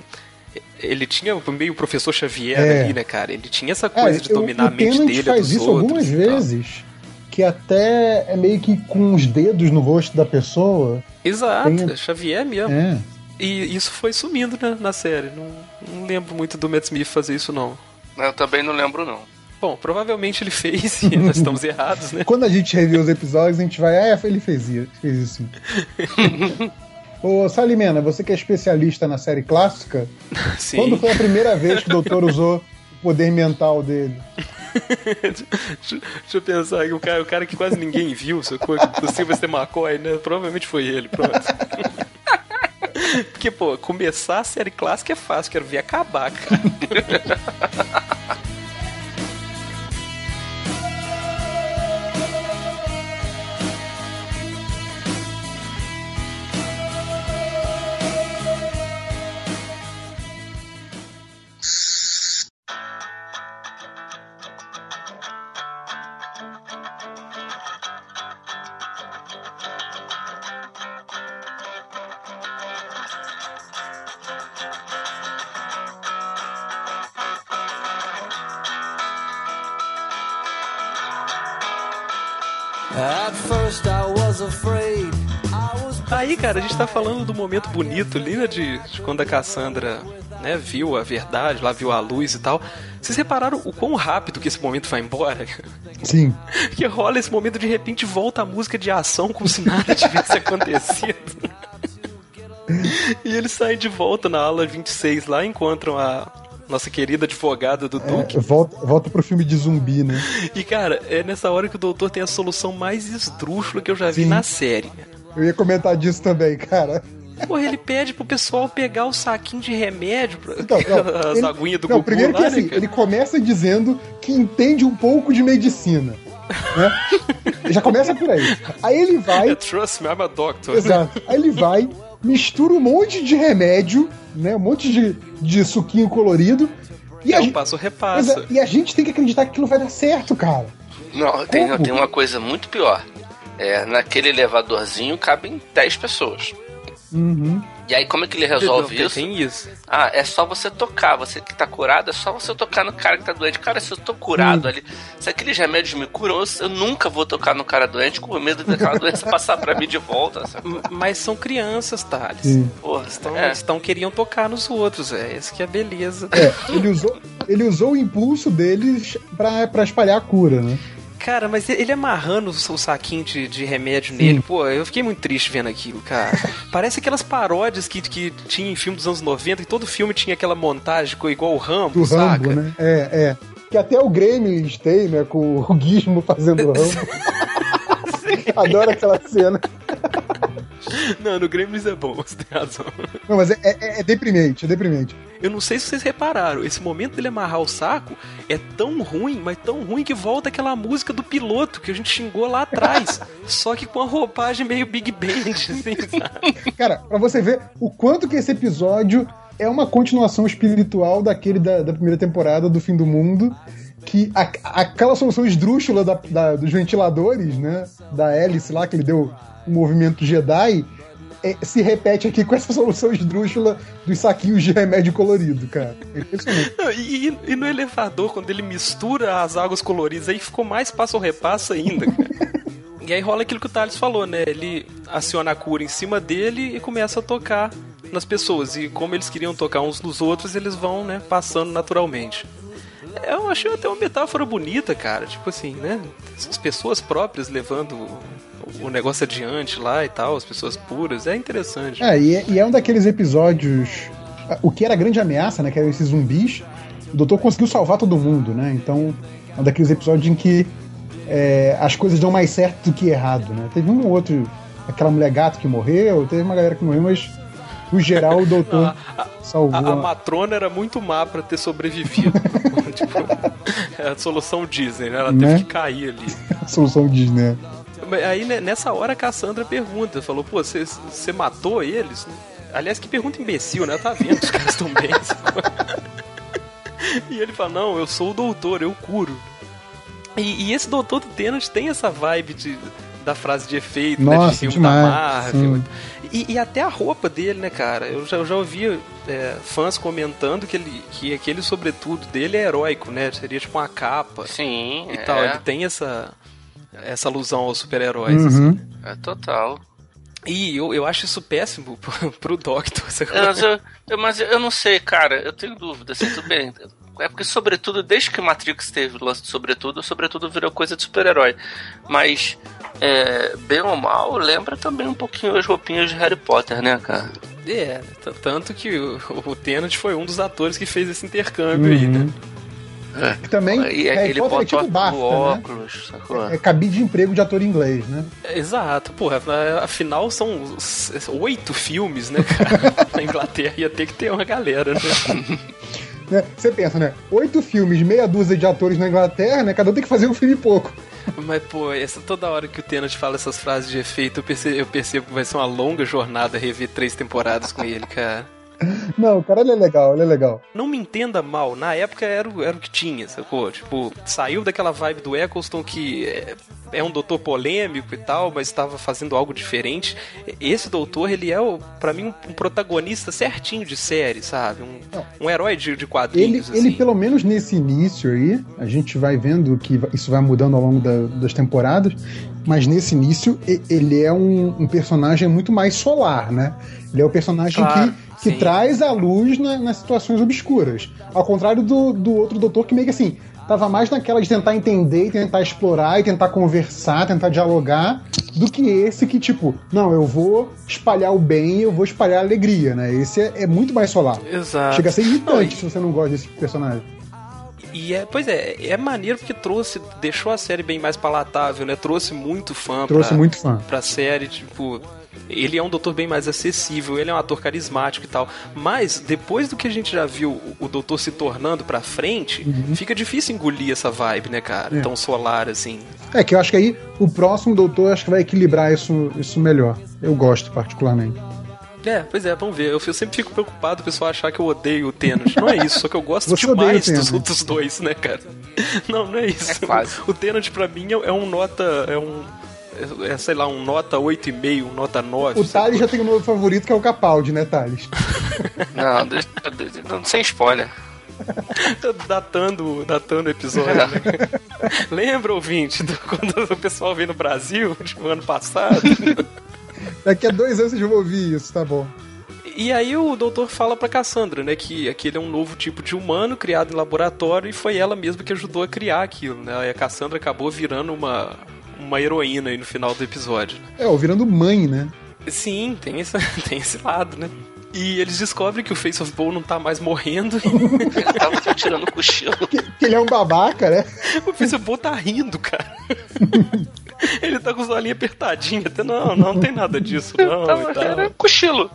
Ele tinha meio o professor Xavier É. ali, né, cara? Ele tinha essa coisa de o- dominar o a mente dele, faz dos isso outros. algumas vezes, que até é meio que com os dedos no rosto da pessoa. Exato, Tem- é Xavier mesmo. É. E isso foi sumindo né, na série. Não, não lembro muito do Matt Smith fazer isso, não. Eu também não lembro, não. Bom, provavelmente ele fez e nós estamos errados, né? Quando a gente review os episódios, a gente vai, ah, é, ele fez isso, fez isso sim. Ô, Salimena, você que é especialista na série clássica, Sim. quando foi a primeira vez que o doutor usou poder mental dele? deixa, deixa eu pensar aqui, o cara, o cara que quase ninguém viu, sacou? O Sylvester McCoy, né? Provavelmente foi ele, pronto. Porque, pô, começar a série clássica é fácil, quero ver acabar, cara. Cara, a gente tá falando do momento bonito ali, né? De, de quando a Cassandra, né, viu a verdade, lá viu a luz e tal. Vocês repararam o quão rápido que esse momento vai embora? Sim. Que rola esse momento, de repente volta a música de ação como se nada tivesse acontecido. e eles saem de volta na ala 26 lá, encontram a nossa querida advogada do Duke. É, volta, volta pro filme de zumbi, né? E, cara, é nessa hora que o doutor tem a solução mais esdrúxula que eu já vi Sim. na série. Eu ia comentar disso também, cara. Porra, ele pede pro pessoal pegar o saquinho de remédio, pra... Então, não, as ele- aguinhas do não, Gugu primeiro lá, que né, assim, cara? ele começa dizendo que entende um pouco de medicina. Né? Já começa por aí. Aí ele vai. É, Trust me, I'm a doctor. Exato. Aí ele vai, mistura um monte de remédio, né? Um monte de, de suquinho colorido. E É a, gente, passo repassa. E a gente tem que acreditar que aquilo vai dar certo, cara. Não, tem, tem uma coisa muito pior. É, naquele elevadorzinho cabem 10 pessoas. Uhum. E aí, como é que ele resolve Não, isso? Tem isso. Ah, é só você tocar. Você que tá curado, é só você tocar no cara que tá doente. Cara, se eu tô curado ali, se aqueles remédios me curam, eu, eu nunca vou tocar no cara doente com medo daquela doença passar pra mim de volta. Mas são crianças, Thales. Sim. Porra, Estão, é. estão queriam tocar nos outros, é esse que é a beleza. É, ele usou, ele usou o impulso deles pra, pra espalhar a cura, né? Cara, mas ele amarrando o saquinho de, de remédio nele, pô, eu fiquei muito triste vendo aquilo, cara. Parece aquelas paródias que, que tinha em filme dos anos 90, e todo filme tinha aquela montagem com- igual o Rambo, Do saca? Rambo, né? É, é. Que até o Gremlins tem, né? Com o Gizmo fazendo o Rambo. Adoro aquela cena. Não, no Gremlins é bom, você tem razão. Não, mas é, é- é deprimente, é deprimente. Eu não sei se vocês repararam, esse momento dele amarrar o saco é tão ruim, mas tão ruim que volta aquela música do piloto que a gente xingou lá atrás. só que com a roupagem meio Big Band, assim, sabe? Cara, pra você ver o quanto que esse episódio é uma continuação espiritual daquele da, da primeira temporada do Fim do Mundo. Que a- aquela solução esdrúxula da- da- dos ventiladores, né? Da hélice lá, que ele deu um movimento Jedi, é, se repete aqui com essa solução esdrúxula dos saquinhos de remédio colorido, cara. É E, e no elevador, quando ele mistura as águas coloridas, aí ficou mais passo ou repassa ainda, cara. E aí rola aquilo que o Thales falou, né? Ele aciona a cura em cima dele e começa a tocar nas pessoas. E como eles queriam tocar uns nos outros, eles vão, né, passando naturalmente. Eu achei até uma metáfora bonita, cara. Tipo assim, né? As pessoas próprias levando o- negócio adiante lá e tal, as pessoas puras. É interessante. É, e é, e é um daqueles episódios. O que era grande ameaça, né? Que eram esses zumbis. O doutor conseguiu salvar todo mundo, né? Então, é um daqueles episódios em que é, as coisas dão mais certo do que errado, né? Teve um ou outro. Aquela mulher gato que morreu, teve uma galera que morreu, mas no geral o doutor salvou. A, a a- matrona era muito má pra ter sobrevivido. tipo, é a solução Disney, né? Ela Né? teve que cair ali. a solução né? Mas Aí né, nessa hora a Cassandra pergunta, falou, pô, você matou eles? Aliás, que pergunta imbecil, né? Tá vendo, os caras estão bem. e ele fala, não, eu sou o doutor, eu curo. E, e esse doutor do Tenant tem essa vibe de, da frase de efeito, né? De Nossa, filme demais, da Marvel. sim. E, e até a roupa dele, né, cara? Eu já, eu já ouvi é, fãs comentando que, ele, que aquele sobretudo dele é heróico, né? Seria tipo uma capa Sim, e é, tal. Ele tem essa, essa alusão aos super-heróis. assim. Uhum. é total. E eu, eu acho isso péssimo pro, pro Doctor. Mas eu, eu- mas eu não sei, cara, eu tenho dúvida, assim, tudo bem. É porque, sobretudo, desde que Matrix teve o lance de sobretudo, sobretudo virou coisa de super-herói. Mas, é, bem ou mal, lembra também um pouquinho as roupinhas de Harry Potter, né, cara? É, tanto que o, o Tennant foi um dos atores que fez esse intercâmbio aí, né? Que também E Harry ele Potter é tipo o BAFTA, né? óculos, sacou? É cabide de emprego de ator inglês, né? É, Exato, porra, afinal são oito filmes, né, cara? Na Inglaterra ia ter que ter uma galera, né? Né? Você pensa, né? Oito filmes, meia dúzia de atores na Inglaterra, né? Cada um tem que fazer um filme pouco. Mas, pô, essa toda hora que o Tennant fala essas frases de efeito, eu percebo, eu percebo que vai ser uma longa jornada rever três temporadas com ele, cara. Não, cara, ele é legal, ele é legal. Não me entenda mal, na época era o, era o que tinha, sacou? Tipo, saiu daquela vibe do Eccleston que é, é um doutor polêmico e tal, mas estava fazendo algo diferente. Esse doutor, ele é, pra mim, um, um protagonista certinho de série, sabe? Um, um herói de, de Ele, quadrinhos, ele, assim. pelo menos nesse início aí, a gente vai vendo que isso vai mudando ao longo da- das temporadas, mas nesse início ele é um, um personagem muito mais solar, né? Ele é o personagem Claro, que, que sim. traz a luz na- nas situações obscuras. Ao contrário do, do outro doutor que meio que assim, tava mais naquela de tentar entender, e tentar explorar e tentar conversar, tentar dialogar, do que esse que, tipo, não, eu vou espalhar o bem, eu vou espalhar a alegria, né? Esse é, é muito mais solar. Exato. Chega a ser irritante se você não gosta desse personagem. E é, pois é, é maneiro porque trouxe, deixou a série bem mais palatável, né? Trouxe muito fã Trouxe pra, muito fã. pra série, tipo. Ele é um doutor bem mais acessível, ele é um ator carismático e tal. Mas, depois do que a gente já viu o, o doutor se tornando pra frente, fica difícil engolir essa vibe, né, cara? Uhum. É. Tão solar assim. É que eu acho que aí o próximo doutor acho que vai equilibrar isso, isso melhor. Eu gosto particularmente. É, pois é, vamos ver. Eu, eu sempre fico preocupado o pessoal achar que eu odeio o Thanos. Não é isso, só que eu gosto Você demais o dos outros dois, né, cara? Não, não é isso. É quase. O Thanos pra mim é, é um nota. É um. É, é, sei lá, um nota 8,5, um nota 9. O Thales já tem um novo favorito que é o Capaldi, né, Thales? Não, deixa, deixa- não, sem spoiler. datando, datando o episódio, né? Lembra, ouvinte, do, quando o pessoal veio no Brasil, tipo, ano passado? Daqui a dois anos vocês vão ouvir isso, tá bom. E aí o doutor fala pra Cassandra, né, que aquele é um novo tipo de humano criado em laboratório e foi ela mesma que ajudou a criar aquilo, né? E a Cassandra acabou virando uma, uma heroína aí no final do episódio. né? É, ou virando mãe, né? Sim, tem esse, tem esse lado, né? E eles descobrem que o Face of Bowl não tá mais morrendo. Ele tava tirando cochilo. Que, que ele é um babaca, né? o Face of Bowl tá rindo, cara. Ele tá com os olhinhos apertadinhos. Até, não, não tem nada disso, não. Tava tal. era cochilo.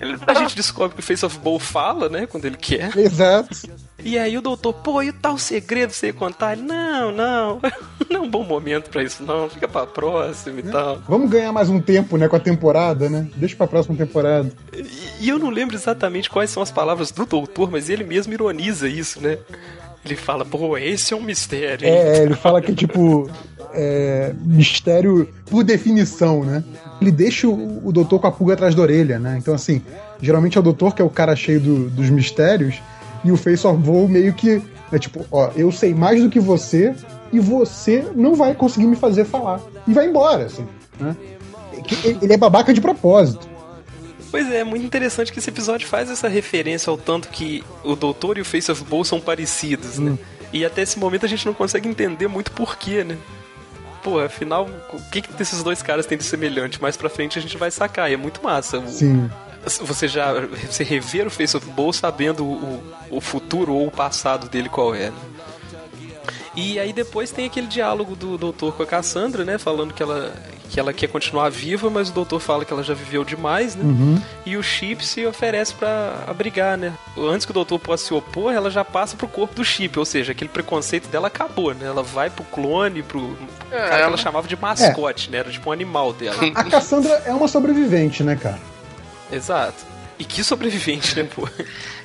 Ele A gente descobre que o Face of Bowl fala, né? Quando ele quer. Exato. E aí o doutor, pô, e o tal segredo você contar? Ele, não, não. Não é um bom momento pra isso, não. Fica pra próxima e tal. Vamos ganhar mais um tempo, né, com a temporada, né? Deixa pra próxima temporada. E, e eu não lembro exatamente quais são as palavras do doutor, mas ele mesmo ironiza isso, né? Ele fala, pô, esse é um mistério, hein? É, ele fala que, tipo, é, mistério por definição, né? Ele deixa o, o doutor com a pulga atrás da orelha, né? Então, assim, geralmente é o doutor que é o cara cheio do- dos mistérios e o Face of Voo meio que é tipo, ó, eu sei mais do que você e você não vai conseguir me fazer falar. E vai embora, assim, né? Ele é babaca de propósito. Pois é, é muito interessante que esse episódio faz essa referência ao tanto que o Doutor e o Face of Bowl são parecidos, né? E até esse momento a gente não consegue entender muito porquê, né? Pô, afinal, o que, que esses dois caras têm de semelhante? Mais pra frente a gente vai sacar, e é muito massa. Sim. Você já você rever o Face of Bowl sabendo o, o futuro ou o passado dele qual é. né? E aí depois tem aquele diálogo do doutor com a Cassandra, né? Falando que ela, que ela quer continuar viva, mas o doutor fala que ela já viveu demais, né? E o Chip se oferece pra abrigar, né? Antes que o doutor possa se opor, ela já passa pro corpo do Chip, ou seja, aquele preconceito dela acabou, né? Ela vai pro clone, pro É, cara que ela- chamava de mascote, né? Era tipo um animal dela. A Cassandra é uma sobrevivente, né, cara? Exato. E que sobrevivente, né, pô?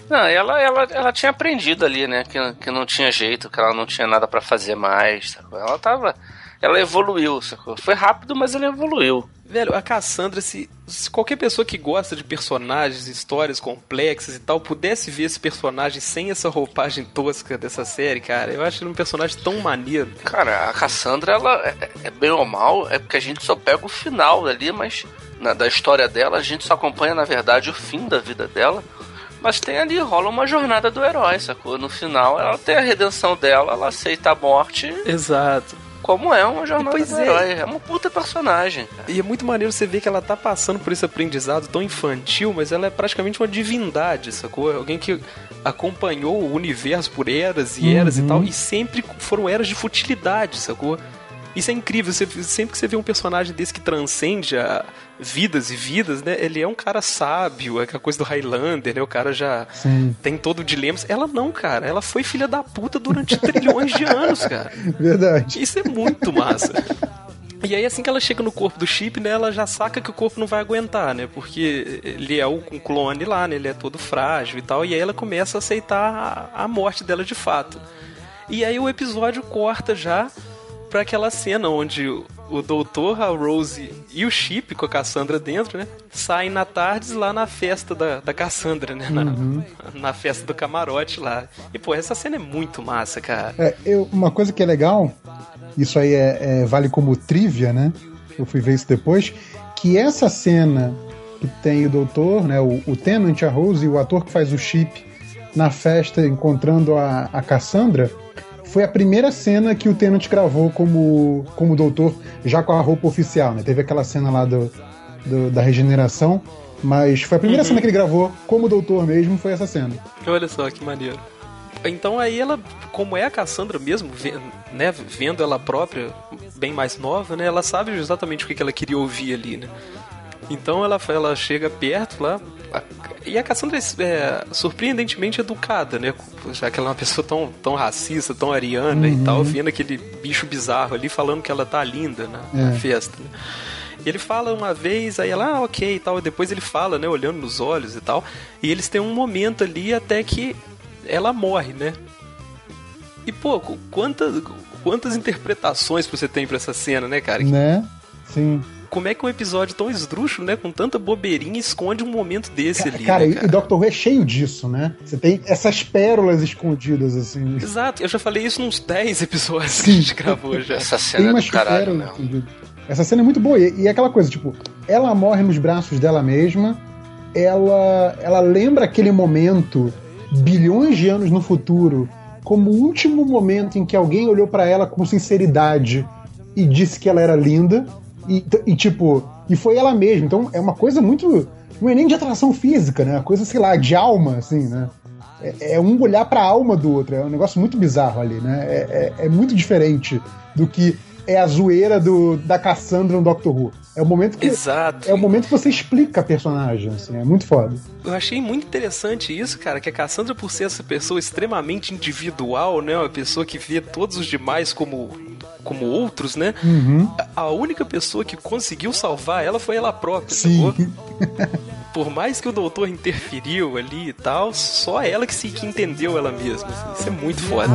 Não, ela, ela, ela tinha aprendido ali, né? Que, que não tinha jeito, que ela não tinha nada pra fazer mais. Sacou? Ela tava. Ela evoluiu, sacou? Foi rápido, mas ela evoluiu. Velho, a Cassandra, se, se qualquer pessoa que gosta de personagens, histórias complexas e tal, pudesse ver esse personagem sem essa roupagem tosca dessa série, cara, eu acho ele um personagem tão maneiro. Cara, a Cassandra, ela é, é bem ou mal, é porque a gente só pega o final ali, mas na- da história dela, a gente só acompanha, na verdade, o fim da vida dela. Mas tem ali, rola uma jornada do herói, sacou? No final, ela tem a redenção dela, ela aceita a morte, Exato. Como é uma jornada Pois do é. herói. É uma puta personagem, cara. E é muito maneiro você ver que ela tá passando por esse aprendizado tão infantil, mas ela é praticamente uma divindade, sacou? Alguém que acompanhou o universo por eras e eras e tal, e sempre foram eras de futilidade, sacou? Isso é incrível, você, sempre que você vê um personagem desse que transcende a vidas e vidas, né? Ele é um cara sábio, é aquela coisa do Highlander, né? O cara já Sim. tem todo o dilema. Ela não, cara. Ela foi filha da puta durante trilhões de anos, cara. Verdade. Isso é muito massa. E aí, assim que ela chega no corpo do Chip, né, ela já saca que o corpo não vai aguentar, né? Porque ele é o um clone lá, né? Ele é todo frágil e tal. E aí ela começa a aceitar a, a morte dela de fato. E aí o episódio corta já pra aquela cena onde o, doutor, a Rose e o Chip, com a Cassandra dentro, né? Saem na tardes lá na festa da, da Cassandra, né? Na, na festa do camarote lá. E, pô, essa cena é muito massa, cara. É, eu, uma coisa que é legal, isso aí é, é- vale como trivia, né? Eu fui ver isso depois, que essa cena que tem o doutor, né, o, o Tennant, a Rose e o ator que faz o Chip na festa encontrando a, a Cassandra, foi a primeira cena que o Tennant gravou como, como doutor, já com a roupa oficial, né? Teve aquela cena lá do, do- da regeneração, mas foi a primeira cena que ele gravou como doutor mesmo, foi essa cena. Olha só que maneiro. Então aí ela, como é a Cassandra mesmo, ve- né, vendo ela própria, bem mais nova, né, ela sabe exatamente o que que ela queria ouvir ali, né. Então ela, ela chega perto lá, e a Cassandra é, surpreendentemente educada, né, já que ela é uma pessoa tão, tão racista, tão ariana e tal, vendo aquele bicho bizarro ali falando que ela tá linda na, na É. festa, né. Ele fala uma vez, aí ela, ah, ok e tal. E depois ele fala, né, olhando nos olhos e tal. E eles têm um momento ali até que ela morre, né? E, pô, qu- quantas, quantas interpretações você tem pra essa cena, né, cara? Né? Sim. Como é que um episódio tão esdrúxulo, né, com tanta bobeirinha, esconde um momento desse ali, Cara, né, e- e Doctor Who é cheio disso, né? Você tem essas pérolas escondidas, assim. Exato, eu já falei isso nos 10 episódios que a gente gravou já. Essa Tem cena é do caralho escondidas. Essa cena é muito boa. E, e é aquela coisa, tipo, ela morre nos braços dela mesma ela, ela lembra aquele momento, bilhões de anos no futuro, como o último momento em que alguém olhou para ela com sinceridade e disse que ela era linda. E, e, tipo, e foi ela mesma. Então é uma coisa muito. Não é nem de atração física, né? É coisa, sei lá, de alma, assim, né? É, é um olhar para a alma do outro. É um negócio muito bizarro ali, né? É, é, é muito diferente do que é a zoeira do, da Cassandra no Doctor Who. É o momento que Exato. é o momento que você explica a personagem, assim, é muito foda. Eu achei muito interessante isso, cara, que a Cassandra, por ser essa pessoa extremamente individual, né? Uma pessoa que vê todos os demais como, como outros, né? Uhum. A única pessoa que conseguiu salvar ela foi ela própria, Sim. Por mais que o doutor interferiu ali e tal, só ela que se que entendeu ela mesma. assim. Isso é muito foda.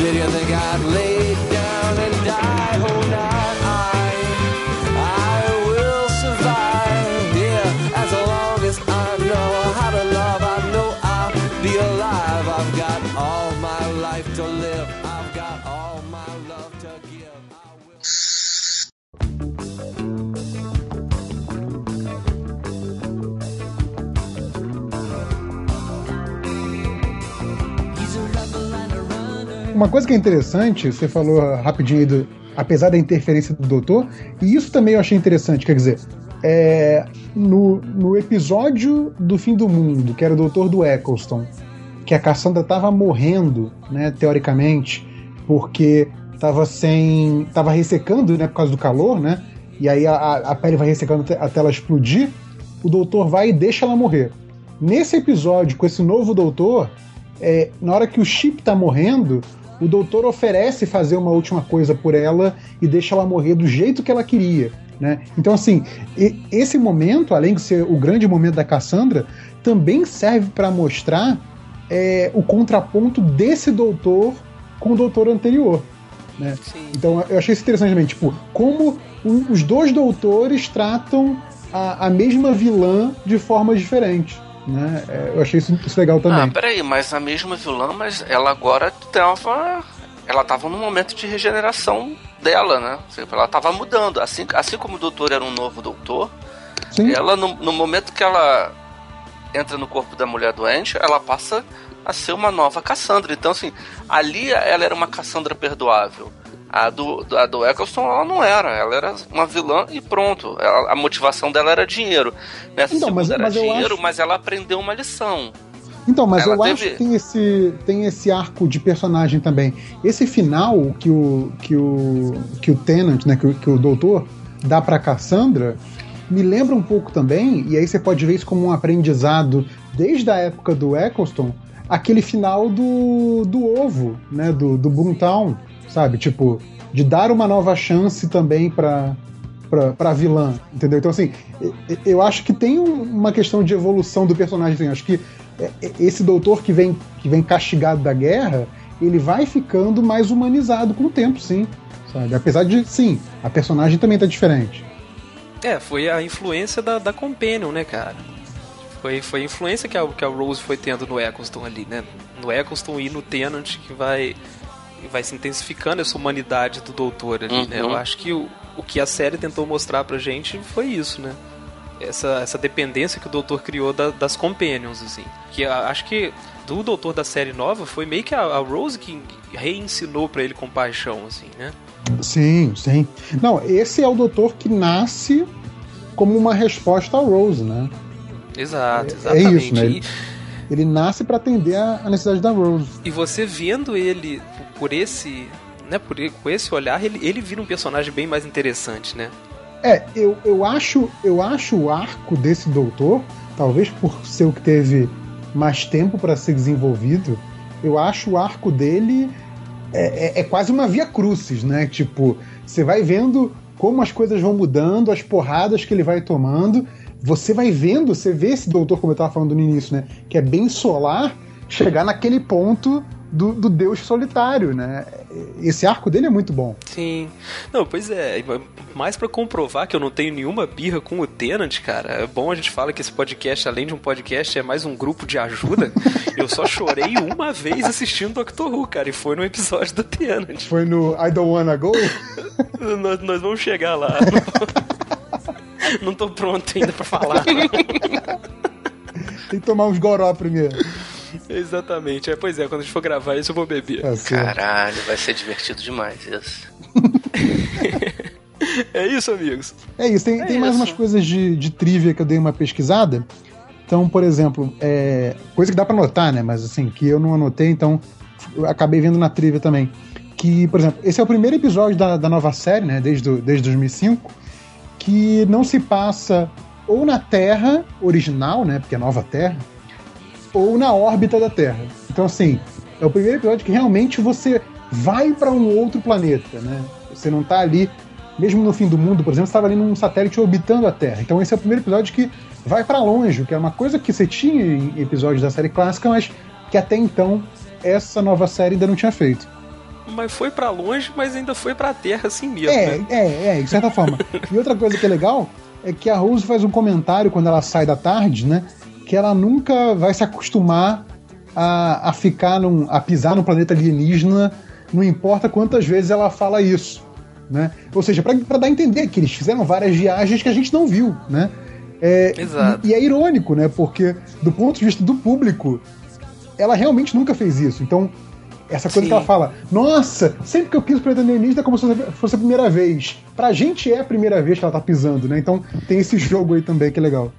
Did you think I'd lay down and die? Oh, Uma coisa que é interessante, você falou rapidinho aí do. Apesar da interferência do doutor, e isso também eu achei interessante, quer dizer, é, no, no episódio do fim do mundo, que era o doutor do Eccleston, que a Cassandra tava morrendo, né, teoricamente, porque tava sem. tava ressecando, né, por causa do calor, né? E aí a, a- pele vai ressecando até ela explodir, o doutor vai e deixa ela morrer. Nesse episódio, com esse novo doutor, é, na hora que o Chip tá morrendo, o doutor oferece fazer uma última coisa por ela e deixa ela morrer do jeito que ela queria. Né? Então, assim, esse momento, além de ser o grande momento da Cassandra, também serve para mostrar é, o contraponto desse doutor com o doutor anterior. Né? Então eu achei isso interessante também, tipo, como os dois doutores tratam a, a mesma vilã de formas diferentes. Né? É, eu achei isso, isso legal Ah, também. peraí, mas a mesma vilã, mas ela agora tava. Ela tava num momento de regeneração dela, né? Ela tava mudando. Assim, assim como o doutor era um novo doutor, Sim. ela, no, no momento que ela entra no corpo da mulher doente, ela passa a ser uma nova Cassandra. Então, assim, ali ela era uma Cassandra perdoável. A do, a do Eccleston, ela não era. Ela era uma vilã e pronto. Ela- a motivação dela era dinheiro. Nessa Então, mas- segunda mas era dinheiro, acho- mas ela aprendeu uma lição. Então, mas Ela eu acho teve- que tem esse, tem esse arco de personagem também. Esse final que o que o que o Tenant, né, que o, que o doutor dá pra Cassandra, me lembra um pouco também, e aí você pode ver isso como um aprendizado desde a época do Eccleston, aquele final do, do ovo, né, do, do Boomtown, sabe? Tipo, de dar uma nova chance também pra, pra, pra vilã, entendeu? Então, assim, eu acho que tem um- uma questão de evolução do personagem. Assim, acho que é, é, esse doutor que vem, que vem castigado da guerra, ele vai ficando mais humanizado com o tempo, sim. Sabe? Apesar de, sim, a personagem também tá diferente. É, foi a influência da, da Companion, né, cara? Foi, foi a influência que a, que a Rose foi tendo no Eccleston ali, né? No Eccleston e no Tenant que vai, vai se intensificando essa humanidade do doutor ali, né? Uhum. Eu acho que o, o que a série tentou mostrar pra gente foi isso, né? Essa, essa dependência que o doutor criou da- das Companions, assim. Que a- acho que do doutor da série nova foi meio que a, a Rose que reensinou pra ele compaixão, assim, né? Sim, sim. Não, esse é o doutor que nasce como uma resposta ao Rose, né? Exato, É- é exatamente. isso, né? E- Ele nasce pra atender a, a necessidade da Rose. E você vendo ele por esse, né, por com esse olhar, ele, ele vira um personagem bem mais interessante, né? É, eu, eu acho eu acho o arco desse doutor, talvez por ser o que teve mais tempo para ser desenvolvido, eu acho o arco dele é, é- é quase uma via crucis, né? Tipo, você vai vendo como as coisas vão mudando, as porradas que ele vai tomando. Você vai vendo, você vê esse doutor, como eu tava falando no início, né? Que é bem solar, chegar naquele ponto do, do Deus solitário, né? Esse arco dele é muito bom. Sim. Não, pois é. Mais pra comprovar que eu não tenho nenhuma birra com o Tenant, cara. É bom a gente falar que esse podcast, além de um podcast, é mais um grupo de ajuda. eu só chorei uma vez assistindo Doctor Who, cara. E foi no episódio do Tenant. Foi no I Don't Wanna Go? nós, nós vamos chegar lá. não tô pronto ainda pra falar. Tem que tomar uns goró primeiro. Exatamente. É, pois é, quando a gente for gravar isso, eu vou beber. Tá certo. Caralho, vai ser divertido demais isso. É isso, amigos. É isso, tem, É tem mais isso. umas coisas de, de trivia que eu dei uma pesquisada. Então, por exemplo, é, coisa que dá pra anotar, né? Mas assim, que eu não anotei, então eu acabei vendo na trivia também. Que, por exemplo, esse é o primeiro episódio da, da nova série, né? Desde, desde 2005, que não se passa ou na Terra original, né? Porque é nova Terra, ou na órbita da Terra. Então, assim, é o primeiro episódio que realmente você vai pra um outro planeta, né? Você não tá ali, mesmo no fim do mundo, por exemplo, você estava ali num satélite orbitando a Terra. Então, esse é o primeiro episódio que vai pra longe, que é uma coisa que você tinha em episódios da série clássica, mas que até então essa nova série ainda não tinha feito. Mas foi pra longe, mas ainda foi pra terra assim mesmo, É, né? é, é, de certa forma. E outra coisa que é legal é que a Rose faz um comentário quando ela sai da tarde, né? Que ela nunca vai se acostumar a, a ficar num. a pisar num planeta alienígena, não importa quantas vezes ela fala isso. Né? Ou seja, para dar a entender que eles fizeram várias viagens que a gente não viu, né? É, Exato. E, e é irônico, né? Porque, do ponto de vista do público, ela realmente nunca fez isso. Então, essa coisa Sim. que ela fala, nossa, sempre que eu piso no planeta alienígena é como se fosse- fosse a primeira vez. Pra gente é a primeira vez que ela tá pisando, né? Então tem esse jogo aí também que é legal.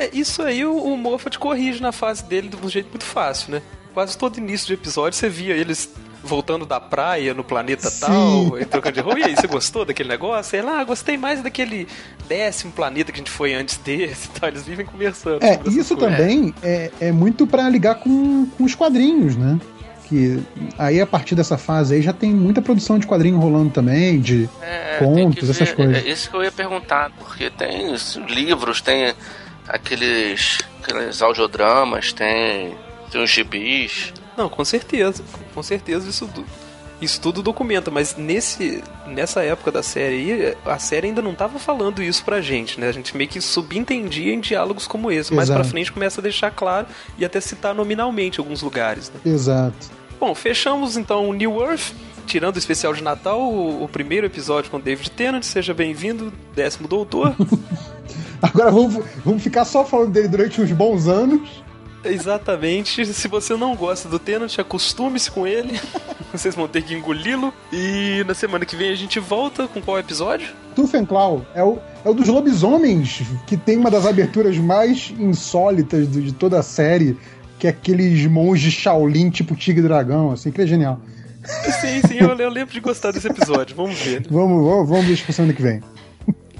É, isso aí o, o Moffat corrige na fase dele de um jeito muito fácil, né? Quase todo início de episódio você via eles voltando da praia no planeta Sim. tal, e trocando de roupa. E aí, você gostou daquele negócio? Sei lá, gostei mais daquele décimo planeta que a gente foi antes desse e tal. Eles vivem conversando. É, isso coisas. também é, é muito pra ligar com, com os quadrinhos, né? Que aí a partir dessa fase aí já tem muita produção de quadrinho rolando também, de É, Contos, que ver, essas coisas. É isso que eu ia perguntar, porque tem os livros, tem aqueles, aqueles audiodramas, tem, tem os gibis. Não, com certeza. Com certeza isso, du- isso tudo documenta, mas nesse, nessa época da série aí, a série ainda não tava falando isso pra gente, né? A gente meio que subentendia em diálogos como esse. Mais Exato. pra frente começa a deixar claro e até citar nominalmente alguns lugares, né? Exato. Bom, fechamos então o New Earth. Tirando o especial de Natal, o, o primeiro episódio com David Tennant, seja bem-vindo, décimo doutor. Agora vamos, vamos ficar só falando dele durante uns bons anos. Exatamente. Se você não gosta do Tenant, acostume-se com ele. Vocês vão ter que engoli-lo. E na semana que vem a gente volta com qual episódio? Tufenclaw é o, é o dos lobisomens, que tem uma das aberturas mais insólitas de toda a série, que é aqueles monges Shaolin tipo Tigre e Dragão, assim, que é genial. Sim, sim, eu, eu lembro de gostar desse episódio. Vamos ver. Vamos, vamos, vamos ver semana que vem.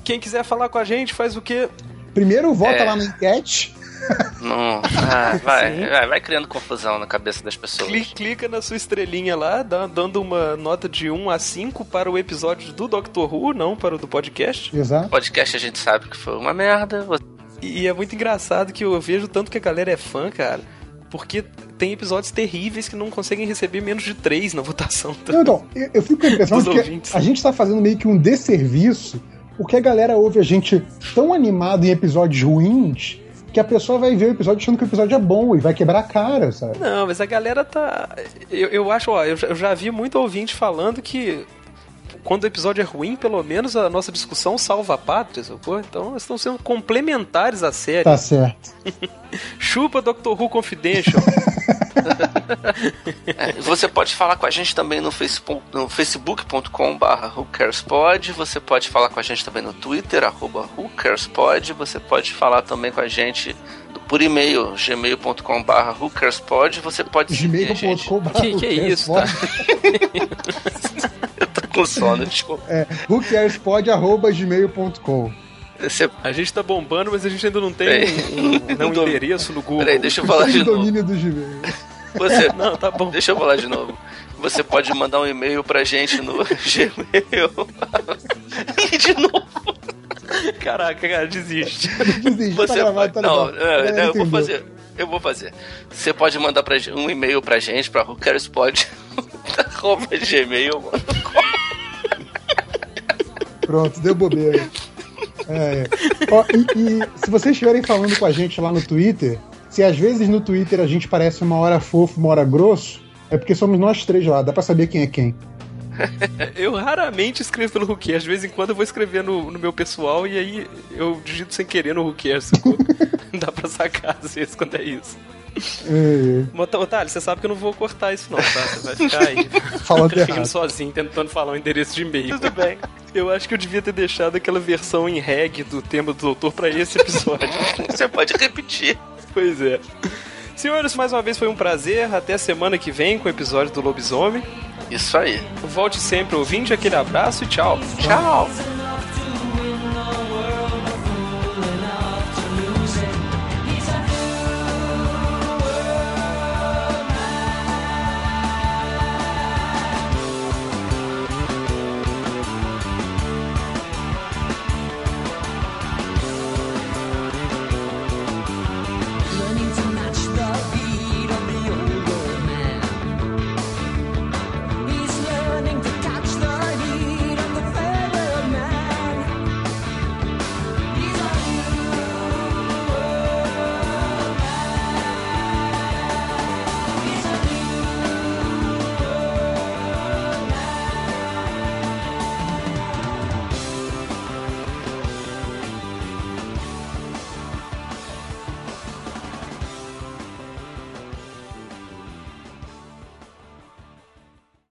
Quem quiser falar com a gente, faz o quê? Primeiro, volta É. lá na enquete. Não, ah, vai, vai, vai criando confusão na cabeça das pessoas. Cli- clica na sua estrelinha lá, dá- dando uma nota de 1 a 5 para o episódio do Doctor Who, não para o do podcast. Exato. podcast a gente sabe que foi uma merda. E é muito engraçado que eu vejo tanto que a galera é fã, cara. Porque tem episódios terríveis que não conseguem receber menos de 3 na votação. Não, então, eu, eu fico com a impressão que ouvintes. a gente tá fazendo meio que um desserviço, porque a galera ouve a gente tão animado em episódios ruins que a pessoa vai ver o episódio achando que o episódio é bom e vai quebrar a cara, sabe? Não, mas a galera tá. Eu, eu acho, ó, eu, já- vi muito ouvinte falando que quando o episódio é ruim, pelo menos a nossa discussão salva a pátria, sacou? Então eles estão sendo complementares à série. Tá certo. Chupa Doctor Who Confidential. É, você pode falar com a gente também no facebook no facebook.com.br whocarespod, você pode falar com a gente também no twitter, arroba whocarespod, você pode falar também com a gente por e-mail, gmail.com.br whocarespod, você pode gmail.com Que- que é isso, tá? Com sono, desculpa. É, whocarespod.gmail.com A gente tá bombando, mas a gente ainda não tem Peraí. um, um- Não um endereço no Google. peraí, deixa eu falar de novo. domínio do Gmail. Você, Não, tá bom. Deixa eu falar de novo. Você pode mandar um e-mail pra gente no Gmail. e de novo. Caraca, cara, desiste. Desiste, Você tá gravado, tá não, é, é, eu vou fazer. Eu vou fazer. Você pode mandar pra, um e-mail pra gente, pra gmail. Pronto, deu bobeira. É, é. Ó, e, e se vocês estiverem falando com a gente lá no Twitter, se às vezes no Twitter a gente parece uma hora fofo, uma hora grosso, é porque somos nós três lá, dá pra saber quem é quem. Eu raramente escrevo pelo Whocares. De vez em quando eu vou escrever no, no meu pessoal e aí eu digito sem querer no Whocares. sacou? Dá pra sacar às vezes quando é isso. É, Mas, Otário, você sabe que eu não vou cortar isso não, tá? Você vai ficar aí Falando errado. sozinho, tentando falar o endereço de e-mail. Tudo bem. Eu acho que eu devia ter deixado aquela versão em reg do tema do doutor pra esse episódio. Você pode repetir. pois é. Senhores, mais uma vez foi um prazer. Até semana que vem com o episódio do Lobisomem. Isso aí. Volte sempre ouvindo, aquele abraço e tchau. Tchau.